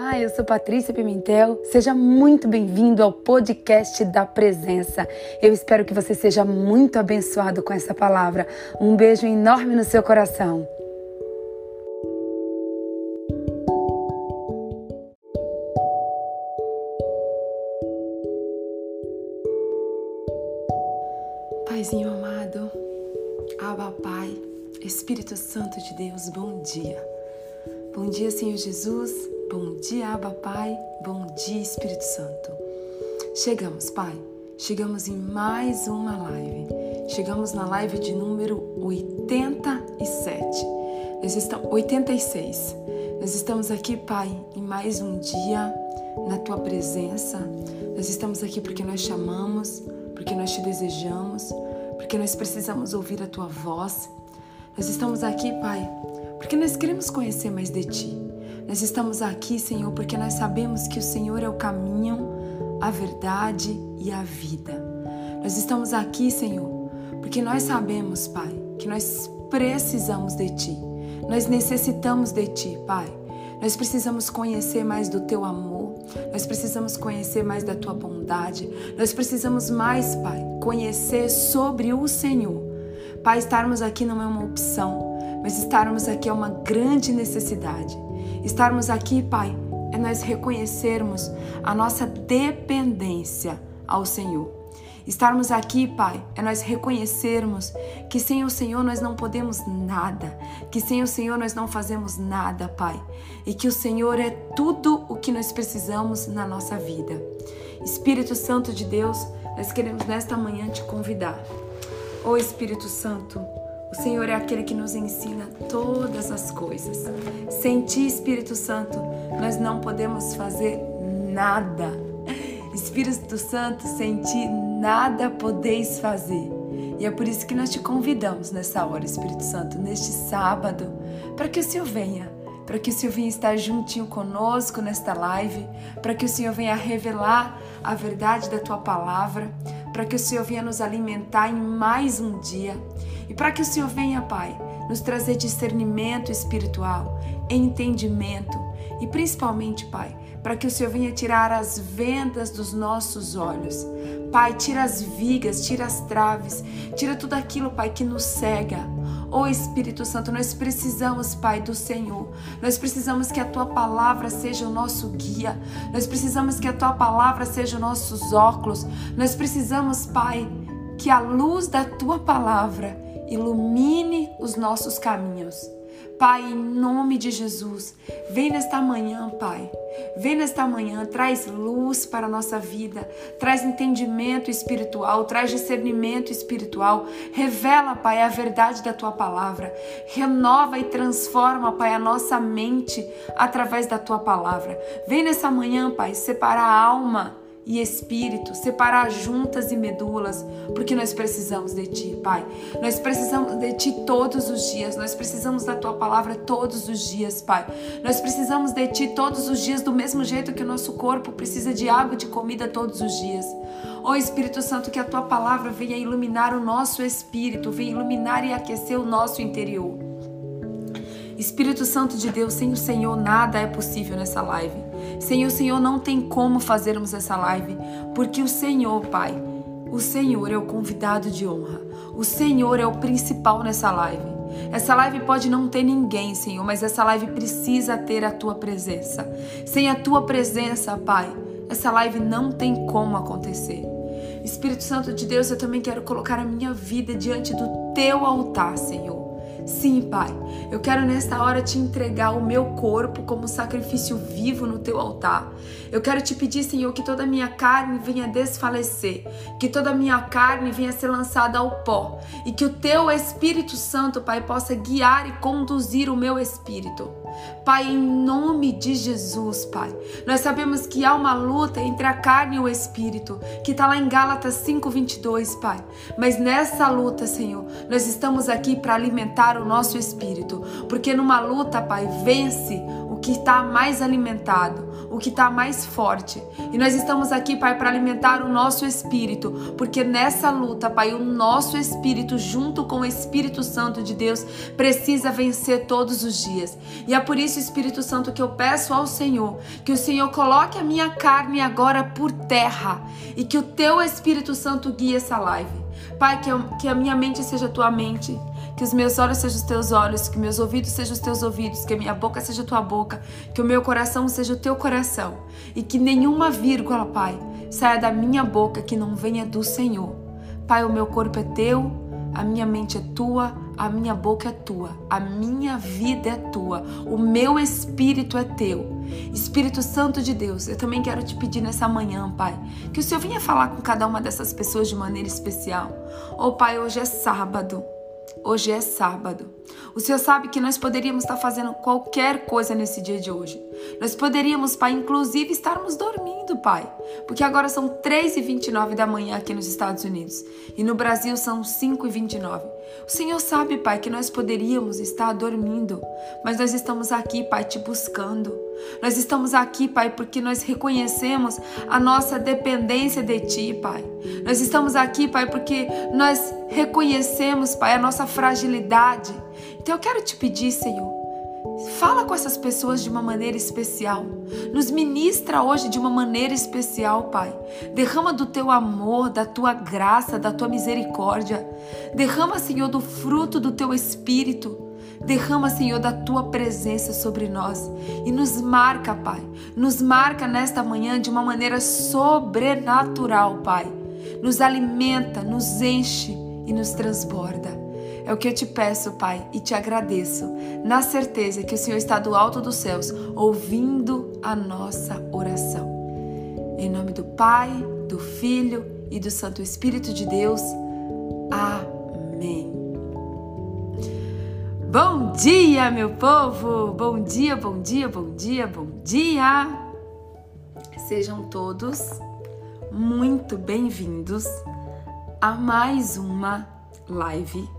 Olá, eu sou Patrícia Pimentel. Seja muito bem-vindo ao podcast da Presença. Eu espero que você seja muito abençoado com essa palavra. Um beijo enorme no seu coração. Paizinho amado, Abba Pai, Espírito Santo de Deus, bom dia. Dia, Senhor Jesus. Bom dia, Abba Pai. Bom dia, Espírito Santo. Chegamos, Pai. Chegamos em mais uma live. Chegamos na live de número 87. Nós estamos 86. Nós estamos aqui, Pai, em mais um dia na tua presença. Nós estamos aqui porque nós chamamos, porque nós te desejamos, porque nós precisamos ouvir a tua voz. Nós estamos aqui, Pai, porque nós queremos conhecer mais de Ti. Nós estamos aqui, Senhor, porque nós sabemos que o Senhor é o caminho, a verdade e a vida. Nós estamos aqui, Senhor, porque nós sabemos, Pai, que nós precisamos de Ti. Nós necessitamos de Ti, Pai. Nós precisamos conhecer mais do Teu amor. Nós precisamos conhecer mais da Tua bondade. Nós precisamos mais, Pai, conhecer sobre o Senhor. Pai, estarmos aqui não é uma opção mas estarmos aqui é uma grande necessidade. Estarmos aqui, Pai, é nós reconhecermos a nossa dependência ao Senhor. Estarmos aqui, Pai, é nós reconhecermos que sem o Senhor nós não podemos nada, que sem o Senhor nós não fazemos nada, Pai, e que o Senhor é tudo o que nós precisamos na nossa vida. Espírito Santo de Deus, nós queremos nesta manhã te convidar. Ô Espírito Santo, o Senhor é aquele que nos ensina todas as coisas. Sem Ti, Espírito Santo, nós não podemos fazer nada. Espírito Santo, sem Ti, nada podeis fazer. E é por isso que nós te convidamos nessa hora, Espírito Santo, neste sábado, para que o Senhor venha, para que o Senhor venha estar juntinho conosco nesta live, para que o Senhor venha revelar a verdade da tua palavra, para que o Senhor venha nos alimentar em mais um dia e para que o Senhor venha, Pai, nos trazer discernimento espiritual, entendimento e principalmente, Pai, para que o Senhor venha tirar as vendas dos nossos olhos. Pai, tira as vigas, tira as traves, tira tudo aquilo, Pai, que nos cega. Ô oh, Espírito Santo, nós precisamos, Pai, do Senhor. Nós precisamos que a tua palavra seja o nosso guia. Nós precisamos que a tua palavra seja os nossos óculos. Nós precisamos, Pai, que a luz da tua palavra ilumine os nossos caminhos. Pai, em nome de Jesus, vem nesta manhã, Pai. Vem nesta manhã, traz luz para a nossa vida, traz entendimento espiritual, traz discernimento espiritual. Revela, Pai, a verdade da tua palavra. Renova e transforma, Pai, a nossa mente através da tua palavra. Vem nessa manhã, Pai, separar a alma e espírito, separar juntas e medulas, porque nós precisamos de Ti, Pai. Nós precisamos de Ti todos os dias, nós precisamos da Tua palavra todos os dias, Pai. Nós precisamos de Ti todos os dias, do mesmo jeito que o nosso corpo precisa de água e de comida todos os dias. Ó oh, Espírito Santo, que a Tua palavra venha iluminar o nosso espírito, venha iluminar e aquecer o nosso interior. Espírito Santo de Deus, sem o Senhor nada é possível nessa live. Sem o Senhor não tem como fazermos essa live, porque o Senhor, Pai, o Senhor é o convidado de honra. O Senhor é o principal nessa live. Essa live pode não ter ninguém, Senhor, mas essa live precisa ter a tua presença. Sem a tua presença, Pai, essa live não tem como acontecer. Espírito Santo de Deus, eu também quero colocar a minha vida diante do teu altar, Senhor. Sim, Pai, eu quero nesta hora te entregar o meu corpo como sacrifício vivo no teu altar. Eu quero te pedir, Senhor, que toda a minha carne venha desfalecer, que toda a minha carne venha ser lançada ao pó e que o teu Espírito Santo, Pai, possa guiar e conduzir o meu espírito. Pai, em nome de Jesus, Pai, nós sabemos que há uma luta entre a carne e o espírito, que está lá em Gálatas 5:22, Pai. Mas nessa luta, Senhor, nós estamos aqui para alimentar o nosso espírito, porque numa luta, Pai, vence que está mais alimentado, o que está mais forte. E nós estamos aqui, Pai, para alimentar o nosso espírito, porque nessa luta, Pai, o nosso espírito, junto com o Espírito Santo de Deus, precisa vencer todos os dias. E é por isso, Espírito Santo, que eu peço ao Senhor que o Senhor coloque a minha carne agora por terra e que o teu Espírito Santo guie essa live. Pai, que, eu, que a minha mente seja tua mente, que os meus olhos sejam os teus olhos, que meus ouvidos sejam os teus ouvidos, que a minha boca seja a tua boca, que o meu coração seja o teu coração e que nenhuma vírgula, Pai, saia da minha boca que não venha do Senhor. Pai, o meu corpo é teu, a minha mente é tua, a minha boca é tua, a minha vida é tua, o meu espírito é teu. Espírito Santo de Deus, eu também quero te pedir nessa manhã, Pai, que o Senhor venha falar com cada uma dessas pessoas de maneira especial. Oh, Pai, hoje é sábado. Hoje é sábado. O Senhor sabe que nós poderíamos estar fazendo qualquer coisa nesse dia de hoje. Nós poderíamos, Pai, inclusive estarmos dormindo, Pai. Porque agora são 3h29 da manhã aqui nos Estados Unidos. E no Brasil são 5h29. O Senhor sabe, Pai, que nós poderíamos estar dormindo. Mas nós estamos aqui, Pai, te buscando. Nós estamos aqui, Pai, porque nós reconhecemos a nossa dependência de Ti, Pai. Nós estamos aqui, Pai, porque nós reconhecemos, Pai, a nossa fragilidade. Então eu quero te pedir, Senhor, Fala com essas pessoas de uma maneira especial. Nos ministra hoje de uma maneira especial, Pai. Derrama do teu amor, da tua graça, da tua misericórdia. Derrama, Senhor, do fruto do teu espírito. Derrama, Senhor, da tua presença sobre nós e nos marca, Pai. Nos marca nesta manhã de uma maneira sobrenatural, Pai. Nos alimenta, nos enche e nos transborda. É o que eu te peço, Pai, e te agradeço, na certeza que o Senhor está do alto dos céus, ouvindo a nossa oração. Em nome do Pai, do Filho e do Santo Espírito de Deus. Amém. Bom dia, meu povo! Bom dia, bom dia, bom dia, bom dia! Sejam todos muito bem-vindos a mais uma live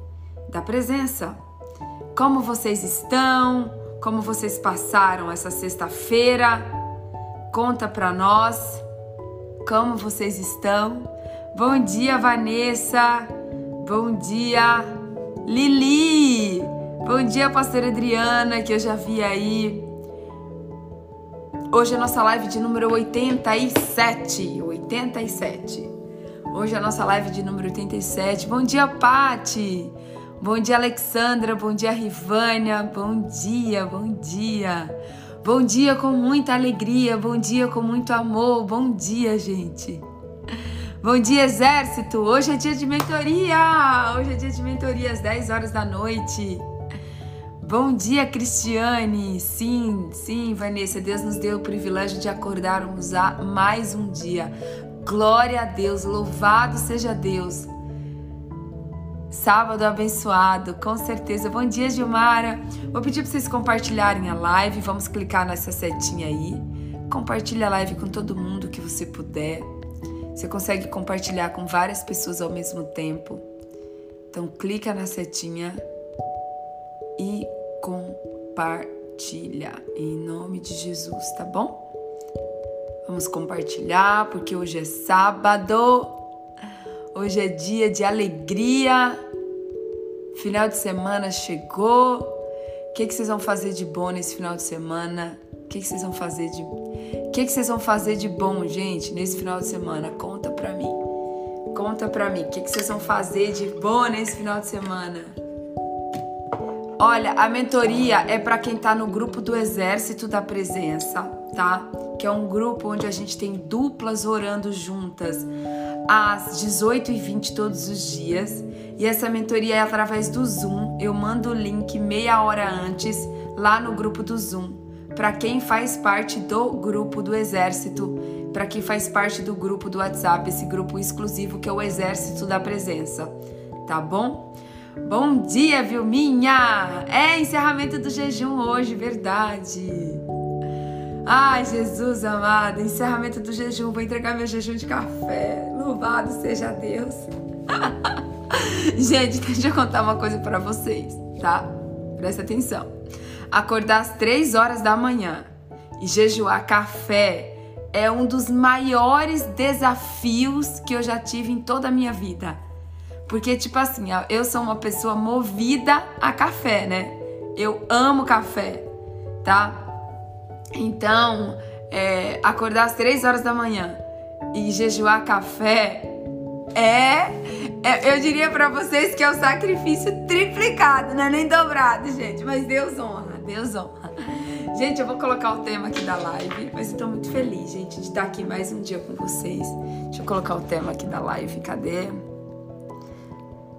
da presença. Como vocês estão? Como vocês passaram essa sexta-feira? Conta para nós como vocês estão. Bom dia, Vanessa. Bom dia, Lili. Bom dia, pastora Adriana, que eu já vi aí. Hoje é a nossa live de número 87. 87. Hoje é a nossa live de número 87. Bom dia, Pati. Bom dia, Alexandra. Bom dia, Rivânia. Bom dia, bom dia. Bom dia com muita alegria. Bom dia com muito amor. Bom dia, gente. Bom dia, exército. Hoje é dia de mentoria. Hoje é dia de mentoria às 10 horas da noite. Bom dia, Cristiane. Sim, sim, Vanessa. Deus nos deu o privilégio de acordarmos a mais um dia. Glória a Deus. Louvado seja Deus. Sábado abençoado, com certeza. Bom dia, Gilmara. Vou pedir para vocês compartilharem a live. Vamos clicar nessa setinha aí. Compartilha a live com todo mundo que você puder. Você consegue compartilhar com várias pessoas ao mesmo tempo. Então clica na setinha e compartilha em nome de Jesus, tá bom? Vamos compartilhar porque hoje é sábado. Hoje é dia de alegria. Final de semana chegou. O que, que vocês vão fazer de bom nesse final de semana? O que, que vocês vão fazer de O que, que vocês vão fazer de bom, gente, nesse final de semana? Conta pra mim. Conta pra mim. O que, que vocês vão fazer de bom nesse final de semana? Olha, a mentoria é para quem tá no grupo do Exército da Presença, tá? Que é um grupo onde a gente tem duplas orando juntas às 18h20 todos os dias. E essa mentoria é através do Zoom. Eu mando o link meia hora antes lá no grupo do Zoom. Para quem faz parte do grupo do Exército, para quem faz parte do grupo do WhatsApp, esse grupo exclusivo que é o Exército da Presença. Tá bom? Bom dia, Vilminha! É encerramento do jejum hoje, verdade. Ai, Jesus amado, encerramento do jejum. Vou entregar meu jejum de café. Louvado seja Deus. Gente, deixa eu contar uma coisa para vocês, tá? Presta atenção. acordar às três horas da manhã e jejuar café é um dos maiores desafios que eu já tive em toda a minha vida. Porque, tipo assim, eu sou uma pessoa movida a café, né? Eu amo café, tá? Então, é, acordar às três horas da manhã e jejuar café é, é eu diria para vocês que é o sacrifício triplicado, não é nem dobrado, gente. Mas Deus honra, Deus honra. Gente, eu vou colocar o tema aqui da live, mas eu tô muito feliz, gente, de estar aqui mais um dia com vocês. Deixa eu colocar o tema aqui da live, cadê?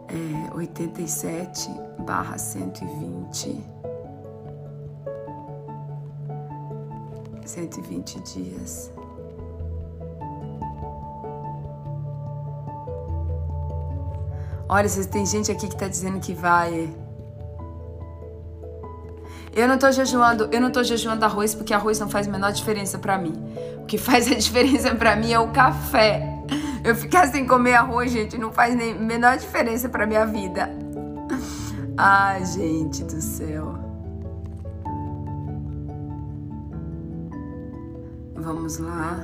É 87 barra 120. 120 dias. Olha, tem gente aqui que tá dizendo que vai eu não tô jejuando, eu não tô jejuando arroz porque arroz não faz a menor diferença para mim. O que faz a diferença para mim é o café. Eu ficar sem comer arroz, gente, não faz nem menor diferença para minha vida. Ai, gente do céu. Vamos lá.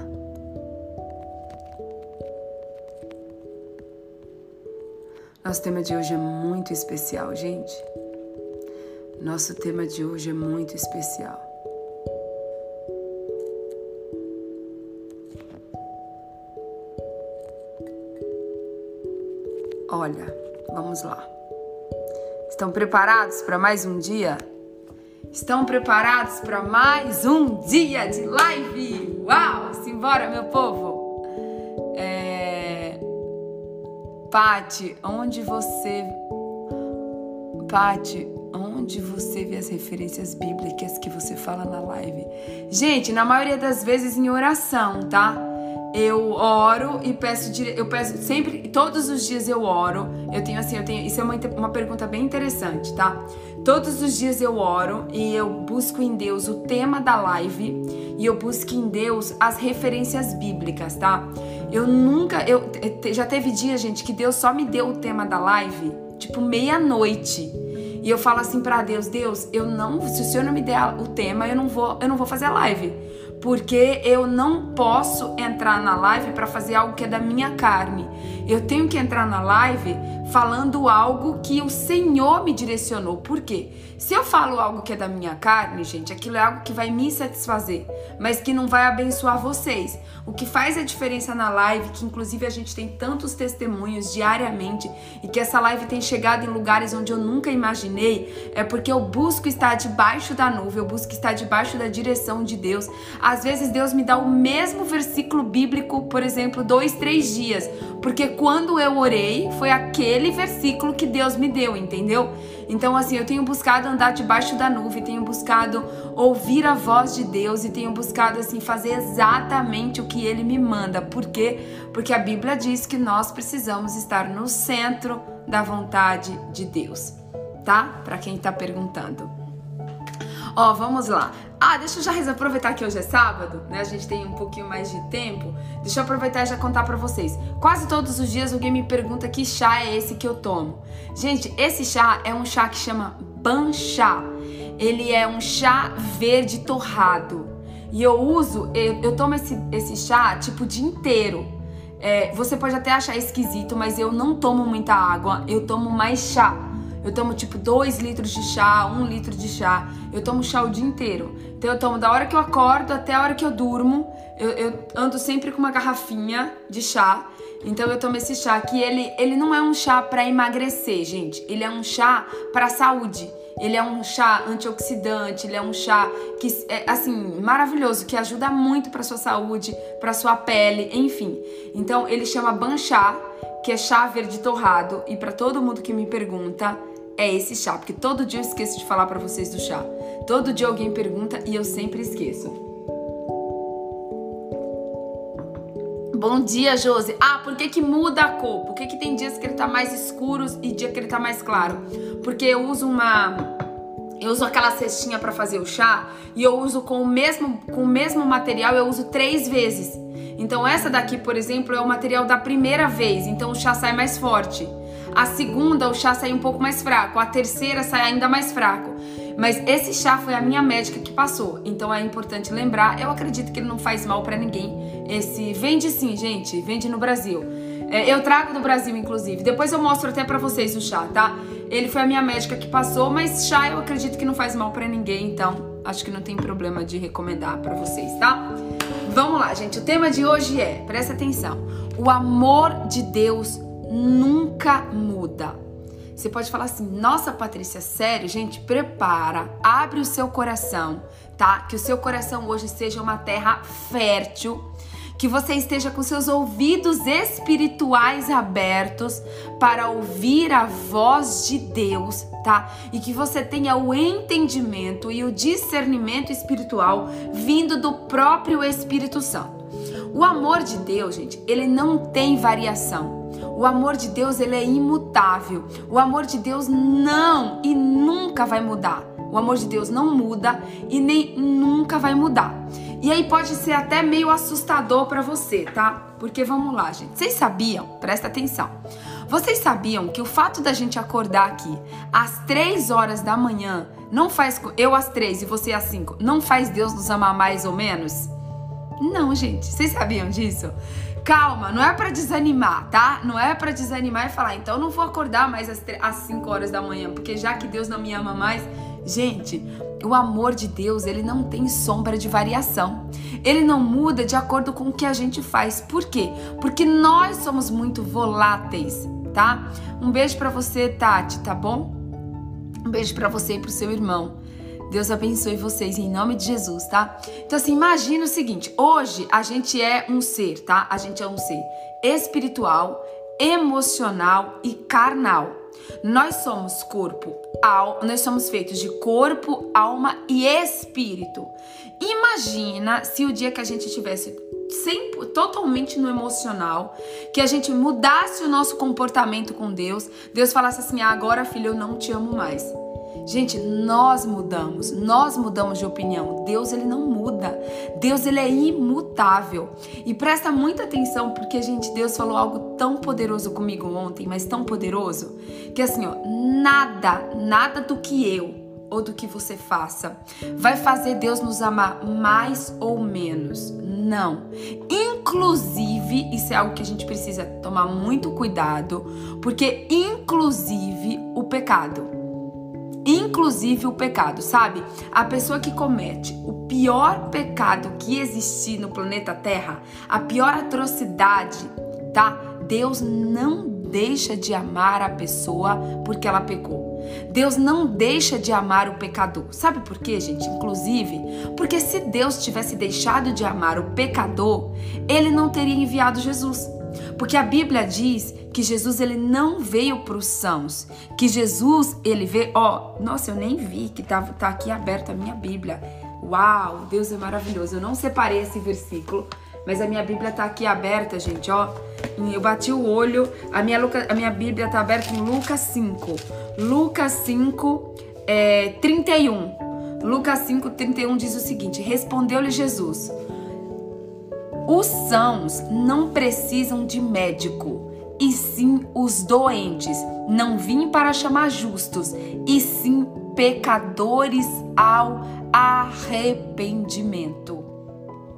Nosso tema de hoje é muito especial, gente. Nosso tema de hoje é muito especial. Olha, vamos lá. Estão preparados para mais um dia? Estão preparados para mais um dia de live? Uau! Simbora, meu povo! É... Pati, onde você. Pati, onde você vê as referências bíblicas que você fala na live? Gente, na maioria das vezes em oração, tá? Eu oro e peço, eu peço sempre, todos os dias eu oro. Eu tenho assim, eu tenho, isso é uma, uma pergunta bem interessante, tá? Todos os dias eu oro e eu busco em Deus o tema da live e eu busco em Deus as referências bíblicas, tá? Eu nunca, eu já teve dia, gente, que Deus só me deu o tema da live, tipo meia-noite. E eu falo assim para Deus, Deus, eu não, se o Senhor não me der o tema, eu não vou, eu não vou fazer a live, porque eu não posso entrar na live para fazer algo que é da minha carne. Eu tenho que entrar na live falando algo que o Senhor me direcionou. Por quê? Se eu falo algo que é da minha carne, gente, aquilo é algo que vai me satisfazer, mas que não vai abençoar vocês. O que faz a diferença na live, que inclusive a gente tem tantos testemunhos diariamente e que essa live tem chegado em lugares onde eu nunca imaginei, é porque eu busco estar debaixo da nuvem, eu busco estar debaixo da direção de Deus. Às vezes Deus me dá o mesmo versículo bíblico, por exemplo, dois, três dias, porque quando eu orei, foi aquele versículo que Deus me deu, entendeu? Então, assim, eu tenho buscado andar debaixo da nuvem, tenho buscado ouvir a voz de Deus e tenho buscado, assim, fazer exatamente o que Ele me manda. Por quê? Porque a Bíblia diz que nós precisamos estar no centro da vontade de Deus, tá? Para quem tá perguntando. Ó, vamos lá. Ah, deixa eu já aproveitar que hoje é sábado, né? A gente tem um pouquinho mais de tempo. Deixa eu aproveitar e já contar para vocês. Quase todos os dias alguém me pergunta que chá é esse que eu tomo. Gente, esse chá é um chá que chama Banchá. Ele é um chá verde torrado. E eu uso, eu, eu tomo esse, esse chá tipo o dia inteiro. É, você pode até achar esquisito, mas eu não tomo muita água, eu tomo mais chá. Eu tomo tipo 2 litros de chá, 1 um litro de chá. Eu tomo chá o dia inteiro. Então eu tomo da hora que eu acordo até a hora que eu durmo. Eu, eu ando sempre com uma garrafinha de chá. Então eu tomo esse chá que ele, ele não é um chá para emagrecer, gente. Ele é um chá para saúde. Ele é um chá antioxidante, ele é um chá que é assim maravilhoso, que ajuda muito para sua saúde, para sua pele, enfim. Então ele chama Banchá, que é chá verde torrado, e para todo mundo que me pergunta, é esse chá, porque todo dia eu esqueço de falar para vocês do chá. Todo dia alguém pergunta e eu sempre esqueço. Bom dia, Josi. Ah, por que, que muda a cor? Por que, que tem dias que ele tá mais escuro e dia que ele tá mais claro? Porque eu uso uma. Eu uso aquela cestinha para fazer o chá e eu uso com o mesmo com o mesmo material, eu uso três vezes. Então essa daqui, por exemplo, é o material da primeira vez, então o chá sai mais forte. A segunda, o chá sai um pouco mais fraco. A terceira sai ainda mais fraco. Mas esse chá foi a minha médica que passou. Então é importante lembrar. Eu acredito que ele não faz mal para ninguém. Esse vende sim, gente. Vende no Brasil. É, eu trago do Brasil, inclusive. Depois eu mostro até para vocês o chá, tá? Ele foi a minha médica que passou, mas chá eu acredito que não faz mal para ninguém, então acho que não tem problema de recomendar para vocês, tá? Vamos lá, gente. O tema de hoje é, presta atenção. O amor de Deus nunca muda. Você pode falar assim: "Nossa, Patrícia, sério, gente, prepara, abre o seu coração, tá? Que o seu coração hoje seja uma terra fértil." que você esteja com seus ouvidos espirituais abertos para ouvir a voz de Deus, tá? E que você tenha o entendimento e o discernimento espiritual vindo do próprio Espírito Santo. O amor de Deus, gente, ele não tem variação. O amor de Deus, ele é imutável. O amor de Deus não e nunca vai mudar. O amor de Deus não muda e nem nunca vai mudar. E aí pode ser até meio assustador para você, tá? Porque vamos lá, gente. Vocês sabiam? Presta atenção. Vocês sabiam que o fato da gente acordar aqui às três horas da manhã não faz eu às três e você às cinco, não faz Deus nos amar mais ou menos? Não, gente. Vocês sabiam disso? Calma, não é para desanimar, tá? Não é para desanimar e falar, então não vou acordar mais às, às 5 horas da manhã, porque já que Deus não me ama mais, Gente, o amor de Deus, ele não tem sombra de variação. Ele não muda de acordo com o que a gente faz. Por quê? Porque nós somos muito voláteis, tá? Um beijo para você, Tati, tá bom? Um beijo para você e pro seu irmão. Deus abençoe vocês em nome de Jesus, tá? Então assim, imagina o seguinte, hoje a gente é um ser, tá? A gente é um ser espiritual, emocional e carnal. Nós somos corpo, al, nós somos feitos de corpo, alma e espírito. Imagina se o dia que a gente tivesse sempre, totalmente no emocional, que a gente mudasse o nosso comportamento com Deus, Deus falasse assim: ah, agora, filho, eu não te amo mais. Gente, nós mudamos, nós mudamos de opinião. Deus ele não muda. Deus ele é imutável. E presta muita atenção porque gente, Deus falou algo tão poderoso comigo ontem, mas tão poderoso, que assim, ó, nada, nada do que eu ou do que você faça vai fazer Deus nos amar mais ou menos. Não. Inclusive, isso é algo que a gente precisa tomar muito cuidado, porque inclusive o pecado inclusive o pecado, sabe? A pessoa que comete o pior pecado que existir no planeta Terra, a pior atrocidade, tá? Deus não deixa de amar a pessoa porque ela pecou. Deus não deixa de amar o pecador. Sabe por quê, gente? Inclusive, porque se Deus tivesse deixado de amar o pecador, ele não teria enviado Jesus. Porque a Bíblia diz que Jesus ele não veio para os sãos, que Jesus ele veio, ó, nossa, eu nem vi que tá, tá aqui aberta a minha Bíblia. Uau, Deus é maravilhoso. Eu não separei esse versículo, mas a minha Bíblia tá aqui aberta, gente, ó. Eu bati o olho, a minha, a minha Bíblia tá aberta em Lucas 5. Lucas 5, é, 31. Lucas 5, 31 diz o seguinte: Respondeu-lhe Jesus: os sãos não precisam de médico, e sim os doentes. Não vim para chamar justos, e sim pecadores ao arrependimento.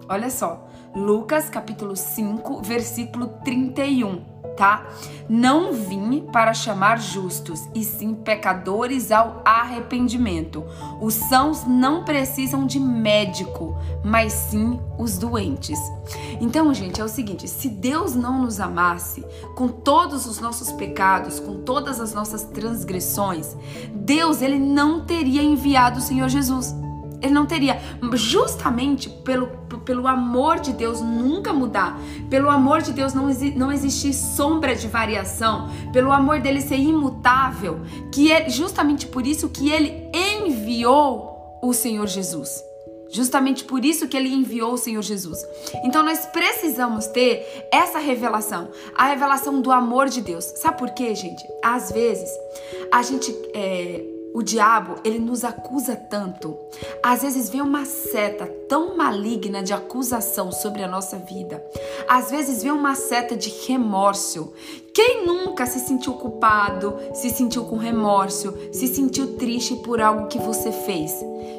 Olha só, Lucas capítulo 5, versículo 31 tá? Não vim para chamar justos, e sim pecadores ao arrependimento. Os sãos não precisam de médico, mas sim os doentes. Então, gente, é o seguinte: se Deus não nos amasse com todos os nossos pecados, com todas as nossas transgressões, Deus ele não teria enviado o Senhor Jesus. Ele não teria, justamente pelo, pelo amor de Deus nunca mudar, pelo amor de Deus não, não existir sombra de variação, pelo amor dele ser imutável, que é justamente por isso que ele enviou o Senhor Jesus. Justamente por isso que ele enviou o Senhor Jesus. Então nós precisamos ter essa revelação, a revelação do amor de Deus. Sabe por quê, gente? Às vezes a gente é, o diabo, ele nos acusa tanto. Às vezes vem uma seta tão maligna de acusação sobre a nossa vida. Às vezes vem uma seta de remorso Quem nunca se sentiu culpado, se sentiu com remorso, se sentiu triste por algo que você fez?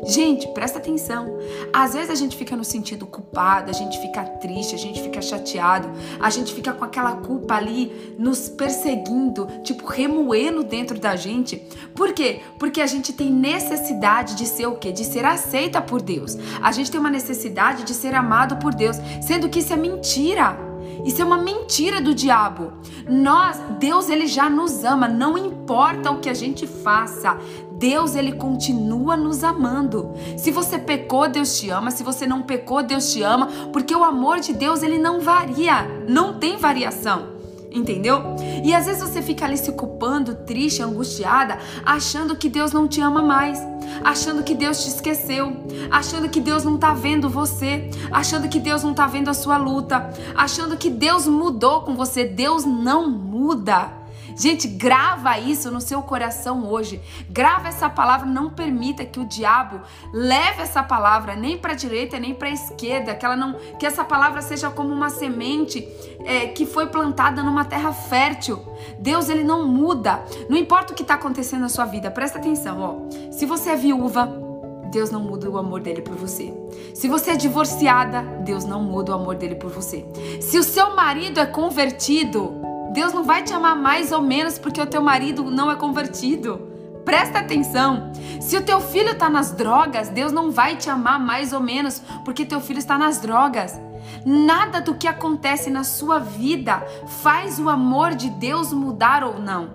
Gente, presta atenção. Às vezes a gente fica no sentido culpado, a gente fica triste, a gente fica chateado, a gente fica com aquela culpa ali nos perseguindo, tipo remoendo dentro da gente. Por quê? Porque a gente tem necessidade de ser o quê? De ser aceita por Deus. A gente tem uma necessidade de ser amado por Deus, sendo que isso é mentira. Isso é uma mentira do diabo. Nós, Deus, ele já nos ama, não importa o que a gente faça. Deus, ele continua nos amando. Se você pecou, Deus te ama. Se você não pecou, Deus te ama, porque o amor de Deus, ele não varia, não tem variação entendeu? E às vezes você fica ali se culpando, triste, angustiada, achando que Deus não te ama mais, achando que Deus te esqueceu, achando que Deus não tá vendo você, achando que Deus não tá vendo a sua luta, achando que Deus mudou com você. Deus não muda. Gente, grava isso no seu coração hoje. Grava essa palavra, não permita que o diabo leve essa palavra nem para a direita nem para a esquerda, que ela não, que essa palavra seja como uma semente é, que foi plantada numa terra fértil. Deus ele não muda. Não importa o que está acontecendo na sua vida. Presta atenção, ó. Se você é viúva, Deus não muda o amor dele por você. Se você é divorciada, Deus não muda o amor dele por você. Se o seu marido é convertido, Deus não vai te amar mais ou menos porque o teu marido não é convertido. Presta atenção. Se o teu filho está nas drogas, Deus não vai te amar mais ou menos porque teu filho está nas drogas. Nada do que acontece na sua vida faz o amor de Deus mudar ou não.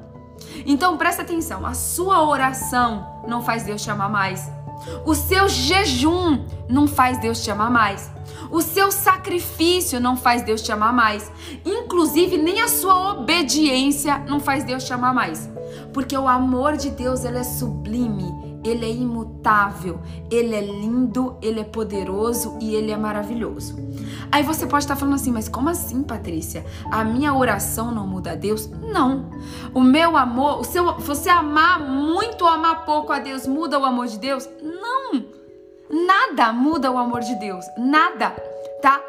Então presta atenção, a sua oração não faz Deus te amar mais. O seu jejum não faz Deus te amar mais. O seu sacrifício não faz Deus te amar mais. Inclusive, nem a sua obediência não faz Deus te amar mais. Porque o amor de Deus, ele é sublime, ele é imutável, ele é lindo, ele é poderoso e ele é maravilhoso. Aí você pode estar falando assim, mas como assim, Patrícia? A minha oração não muda a Deus? Não. O meu amor, o seu, você amar muito ou amar pouco a Deus muda o amor de Deus? Não. Nada muda o amor de Deus, nada, tá?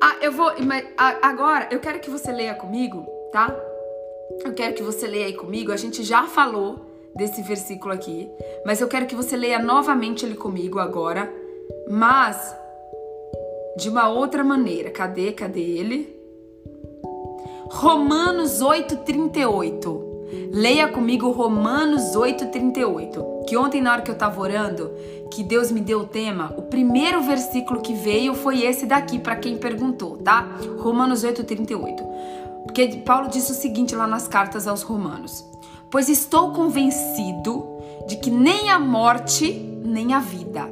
Ah, eu vou, agora eu quero que você leia comigo, tá? Eu quero que você leia aí comigo. A gente já falou desse versículo aqui, mas eu quero que você leia novamente ele comigo agora, mas de uma outra maneira. Cadê? Cadê ele? Romanos 8:38. Leia comigo Romanos 8:38. Que ontem na hora que eu tava orando, que Deus me deu o tema, o primeiro versículo que veio foi esse daqui para quem perguntou, tá? Romanos 8:38. Porque Paulo disse o seguinte lá nas cartas aos Romanos: Pois estou convencido de que nem a morte, nem a vida.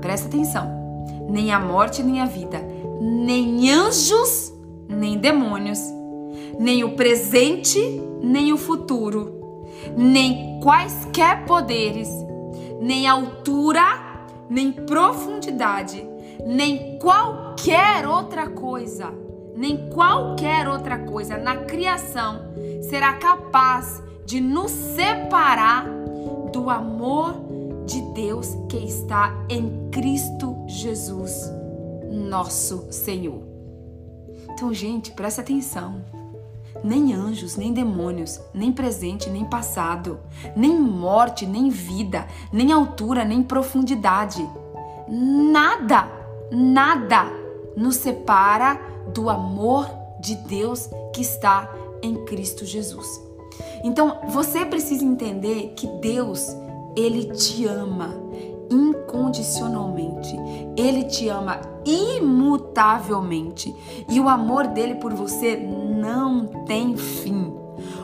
Presta atenção. Nem a morte, nem a vida, nem anjos, nem demônios, nem o presente, nem o futuro, nem quaisquer poderes nem altura, nem profundidade, nem qualquer outra coisa, nem qualquer outra coisa na criação será capaz de nos separar do amor de Deus que está em Cristo Jesus, nosso Senhor. Então, gente, presta atenção nem anjos, nem demônios, nem presente, nem passado, nem morte, nem vida, nem altura, nem profundidade. Nada, nada nos separa do amor de Deus que está em Cristo Jesus. Então, você precisa entender que Deus, ele te ama incondicionalmente. Ele te ama imutavelmente e o amor dele por você não tem fim.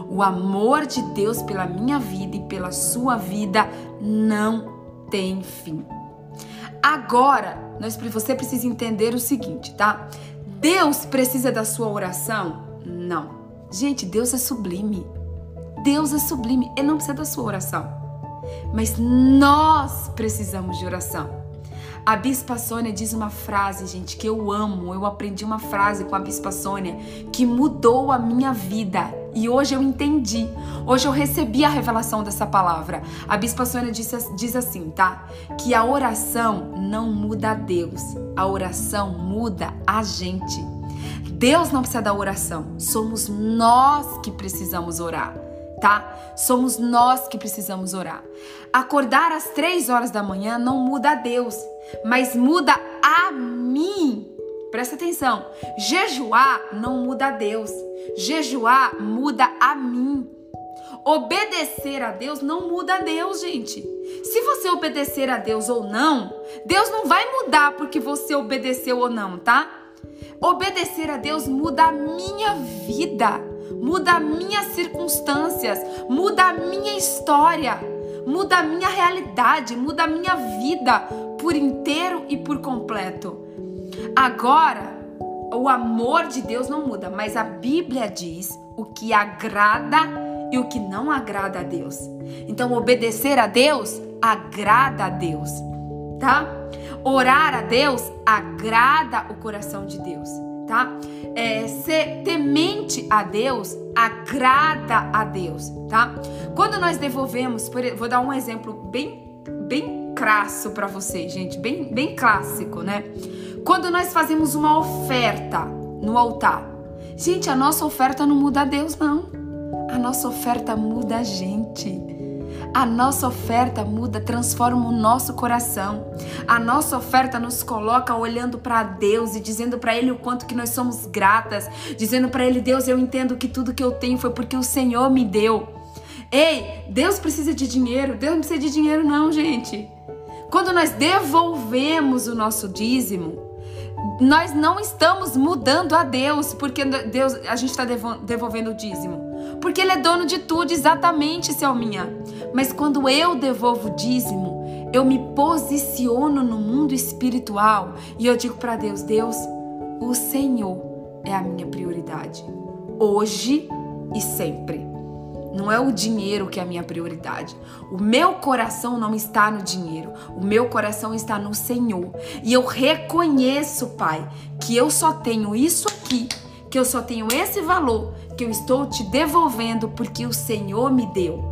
O amor de Deus pela minha vida e pela sua vida não tem fim. Agora, nós, você precisa entender o seguinte, tá? Deus precisa da sua oração? Não. Gente, Deus é sublime. Deus é sublime. Ele não precisa da sua oração. Mas nós precisamos de oração. A Bispa Sônia diz uma frase, gente, que eu amo. Eu aprendi uma frase com a Bispa Sônia que mudou a minha vida. E hoje eu entendi. Hoje eu recebi a revelação dessa palavra. A Bispa Sônia diz, diz assim, tá? Que a oração não muda a Deus. A oração muda a gente. Deus não precisa da oração, somos nós que precisamos orar, tá? Somos nós que precisamos orar. Acordar às três horas da manhã não muda a Deus, mas muda a mim. Presta atenção. Jejuar não muda a Deus. Jejuar muda a mim. Obedecer a Deus não muda a Deus, gente. Se você obedecer a Deus ou não, Deus não vai mudar porque você obedeceu ou não, tá? Obedecer a Deus muda a minha vida, muda minhas circunstâncias, muda a minha história, muda a minha realidade, muda a minha vida por inteiro e por completo. Agora, o amor de Deus não muda, mas a Bíblia diz o que agrada e o que não agrada a Deus. Então, obedecer a Deus agrada a Deus, tá? Orar a Deus agrada o coração de Deus, tá? É, ser temente a Deus agrada a Deus, tá? Quando nós devolvemos, por, vou dar um exemplo bem, bem crasso para vocês, gente, bem, bem clássico, né? Quando nós fazemos uma oferta no altar, gente, a nossa oferta não muda a Deus, não. A nossa oferta muda a gente. A nossa oferta muda, transforma o nosso coração. A nossa oferta nos coloca olhando para Deus e dizendo para Ele o quanto que nós somos gratas, dizendo para Ele, Deus, eu entendo que tudo que eu tenho foi porque o Senhor me deu. Ei, Deus precisa de dinheiro? Deus não precisa de dinheiro não, gente. Quando nós devolvemos o nosso dízimo, nós não estamos mudando a Deus, porque Deus, a gente está devolvendo o dízimo. Porque Ele é dono de tudo, exatamente, Selminha. Mas quando eu devolvo o dízimo, eu me posiciono no mundo espiritual e eu digo para Deus: Deus, o Senhor é a minha prioridade, hoje e sempre. Não é o dinheiro que é a minha prioridade. O meu coração não está no dinheiro. O meu coração está no Senhor. E eu reconheço, Pai, que eu só tenho isso aqui, que eu só tenho esse valor que eu estou te devolvendo porque o Senhor me deu.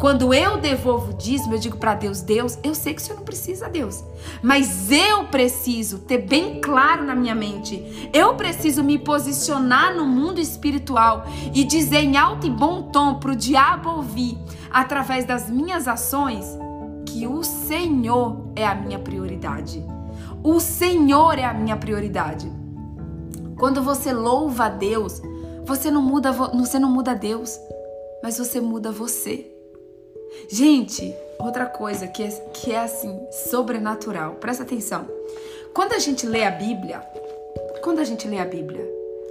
Quando eu devolvo o dízimo, eu digo para Deus: Deus, eu sei que o Senhor não precisa, Deus, mas eu preciso ter bem claro na minha mente, eu preciso me posicionar no mundo espiritual e dizer em alto e bom tom para o diabo ouvir, através das minhas ações, que o Senhor é a minha prioridade. O Senhor é a minha prioridade. Quando você louva a Deus, você não muda, você não muda Deus, mas você muda você. Gente, outra coisa que é, que é assim, sobrenatural. Presta atenção. Quando a gente lê a Bíblia, quando a gente lê a Bíblia,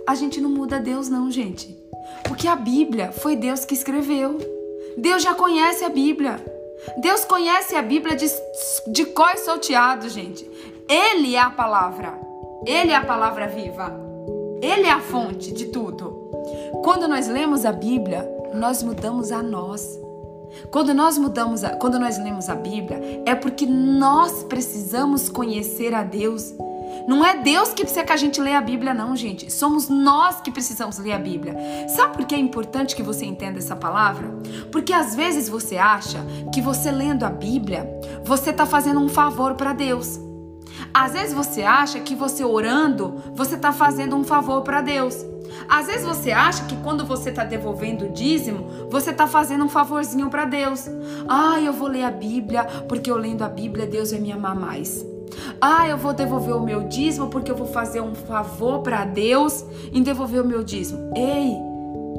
a gente não muda Deus não, gente. Porque a Bíblia foi Deus que escreveu. Deus já conhece a Bíblia. Deus conhece a Bíblia de, de cós salteado, gente. Ele é a palavra. Ele é a palavra viva. Ele é a fonte de tudo. Quando nós lemos a Bíblia, nós mudamos a nós. Quando nós mudamos, a, quando nós lemos a Bíblia, é porque nós precisamos conhecer a Deus. Não é Deus que precisa que a gente leia a Bíblia, não, gente. Somos nós que precisamos ler a Bíblia. Sabe por que é importante que você entenda essa palavra? Porque às vezes você acha que você lendo a Bíblia, você está fazendo um favor para Deus. Às vezes você acha que você orando, você está fazendo um favor para Deus. Às vezes você acha que quando você está devolvendo o dízimo, você está fazendo um favorzinho para Deus. Ah, eu vou ler a Bíblia, porque eu lendo a Bíblia, Deus vai me amar mais. Ah, eu vou devolver o meu dízimo porque eu vou fazer um favor para Deus em devolver o meu dízimo. Ei,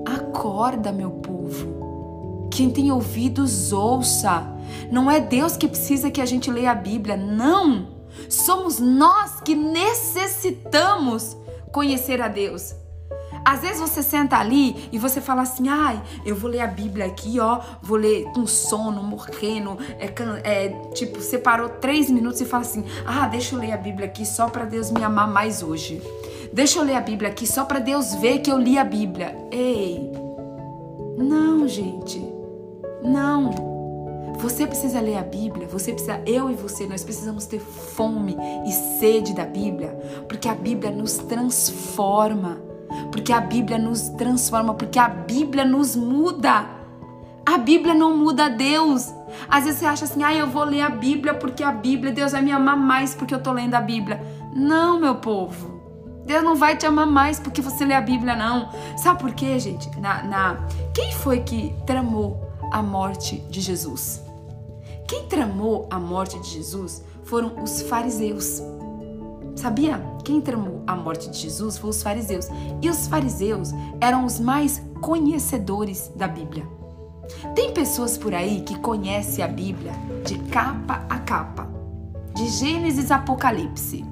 acorda, meu povo. Quem tem ouvidos, ouça. Não é Deus que precisa que a gente leia a Bíblia, não. Somos nós que necessitamos conhecer a Deus. Às vezes você senta ali e você fala assim: ai, eu vou ler a Bíblia aqui, ó, vou ler com sono, morrendo, é, é, tipo, você parou três minutos e fala assim: ah, deixa eu ler a Bíblia aqui só para Deus me amar mais hoje. Deixa eu ler a Bíblia aqui só para Deus ver que eu li a Bíblia. Ei, não, gente, não. Você precisa ler a Bíblia, você precisa, eu e você, nós precisamos ter fome e sede da Bíblia, porque a Bíblia nos transforma porque a Bíblia nos transforma, porque a Bíblia nos muda. A Bíblia não muda Deus. Às vezes você acha assim, ah, eu vou ler a Bíblia porque a Bíblia, Deus vai me amar mais porque eu tô lendo a Bíblia. Não, meu povo. Deus não vai te amar mais porque você lê a Bíblia, não. Sabe por quê, gente? Na, na... Quem foi que tramou a morte de Jesus? Quem tramou a morte de Jesus foram os fariseus. Sabia? Quem tramou a morte de Jesus foram os fariseus. E os fariseus eram os mais conhecedores da Bíblia. Tem pessoas por aí que conhecem a Bíblia de capa a capa, de Gênesis a Apocalipse,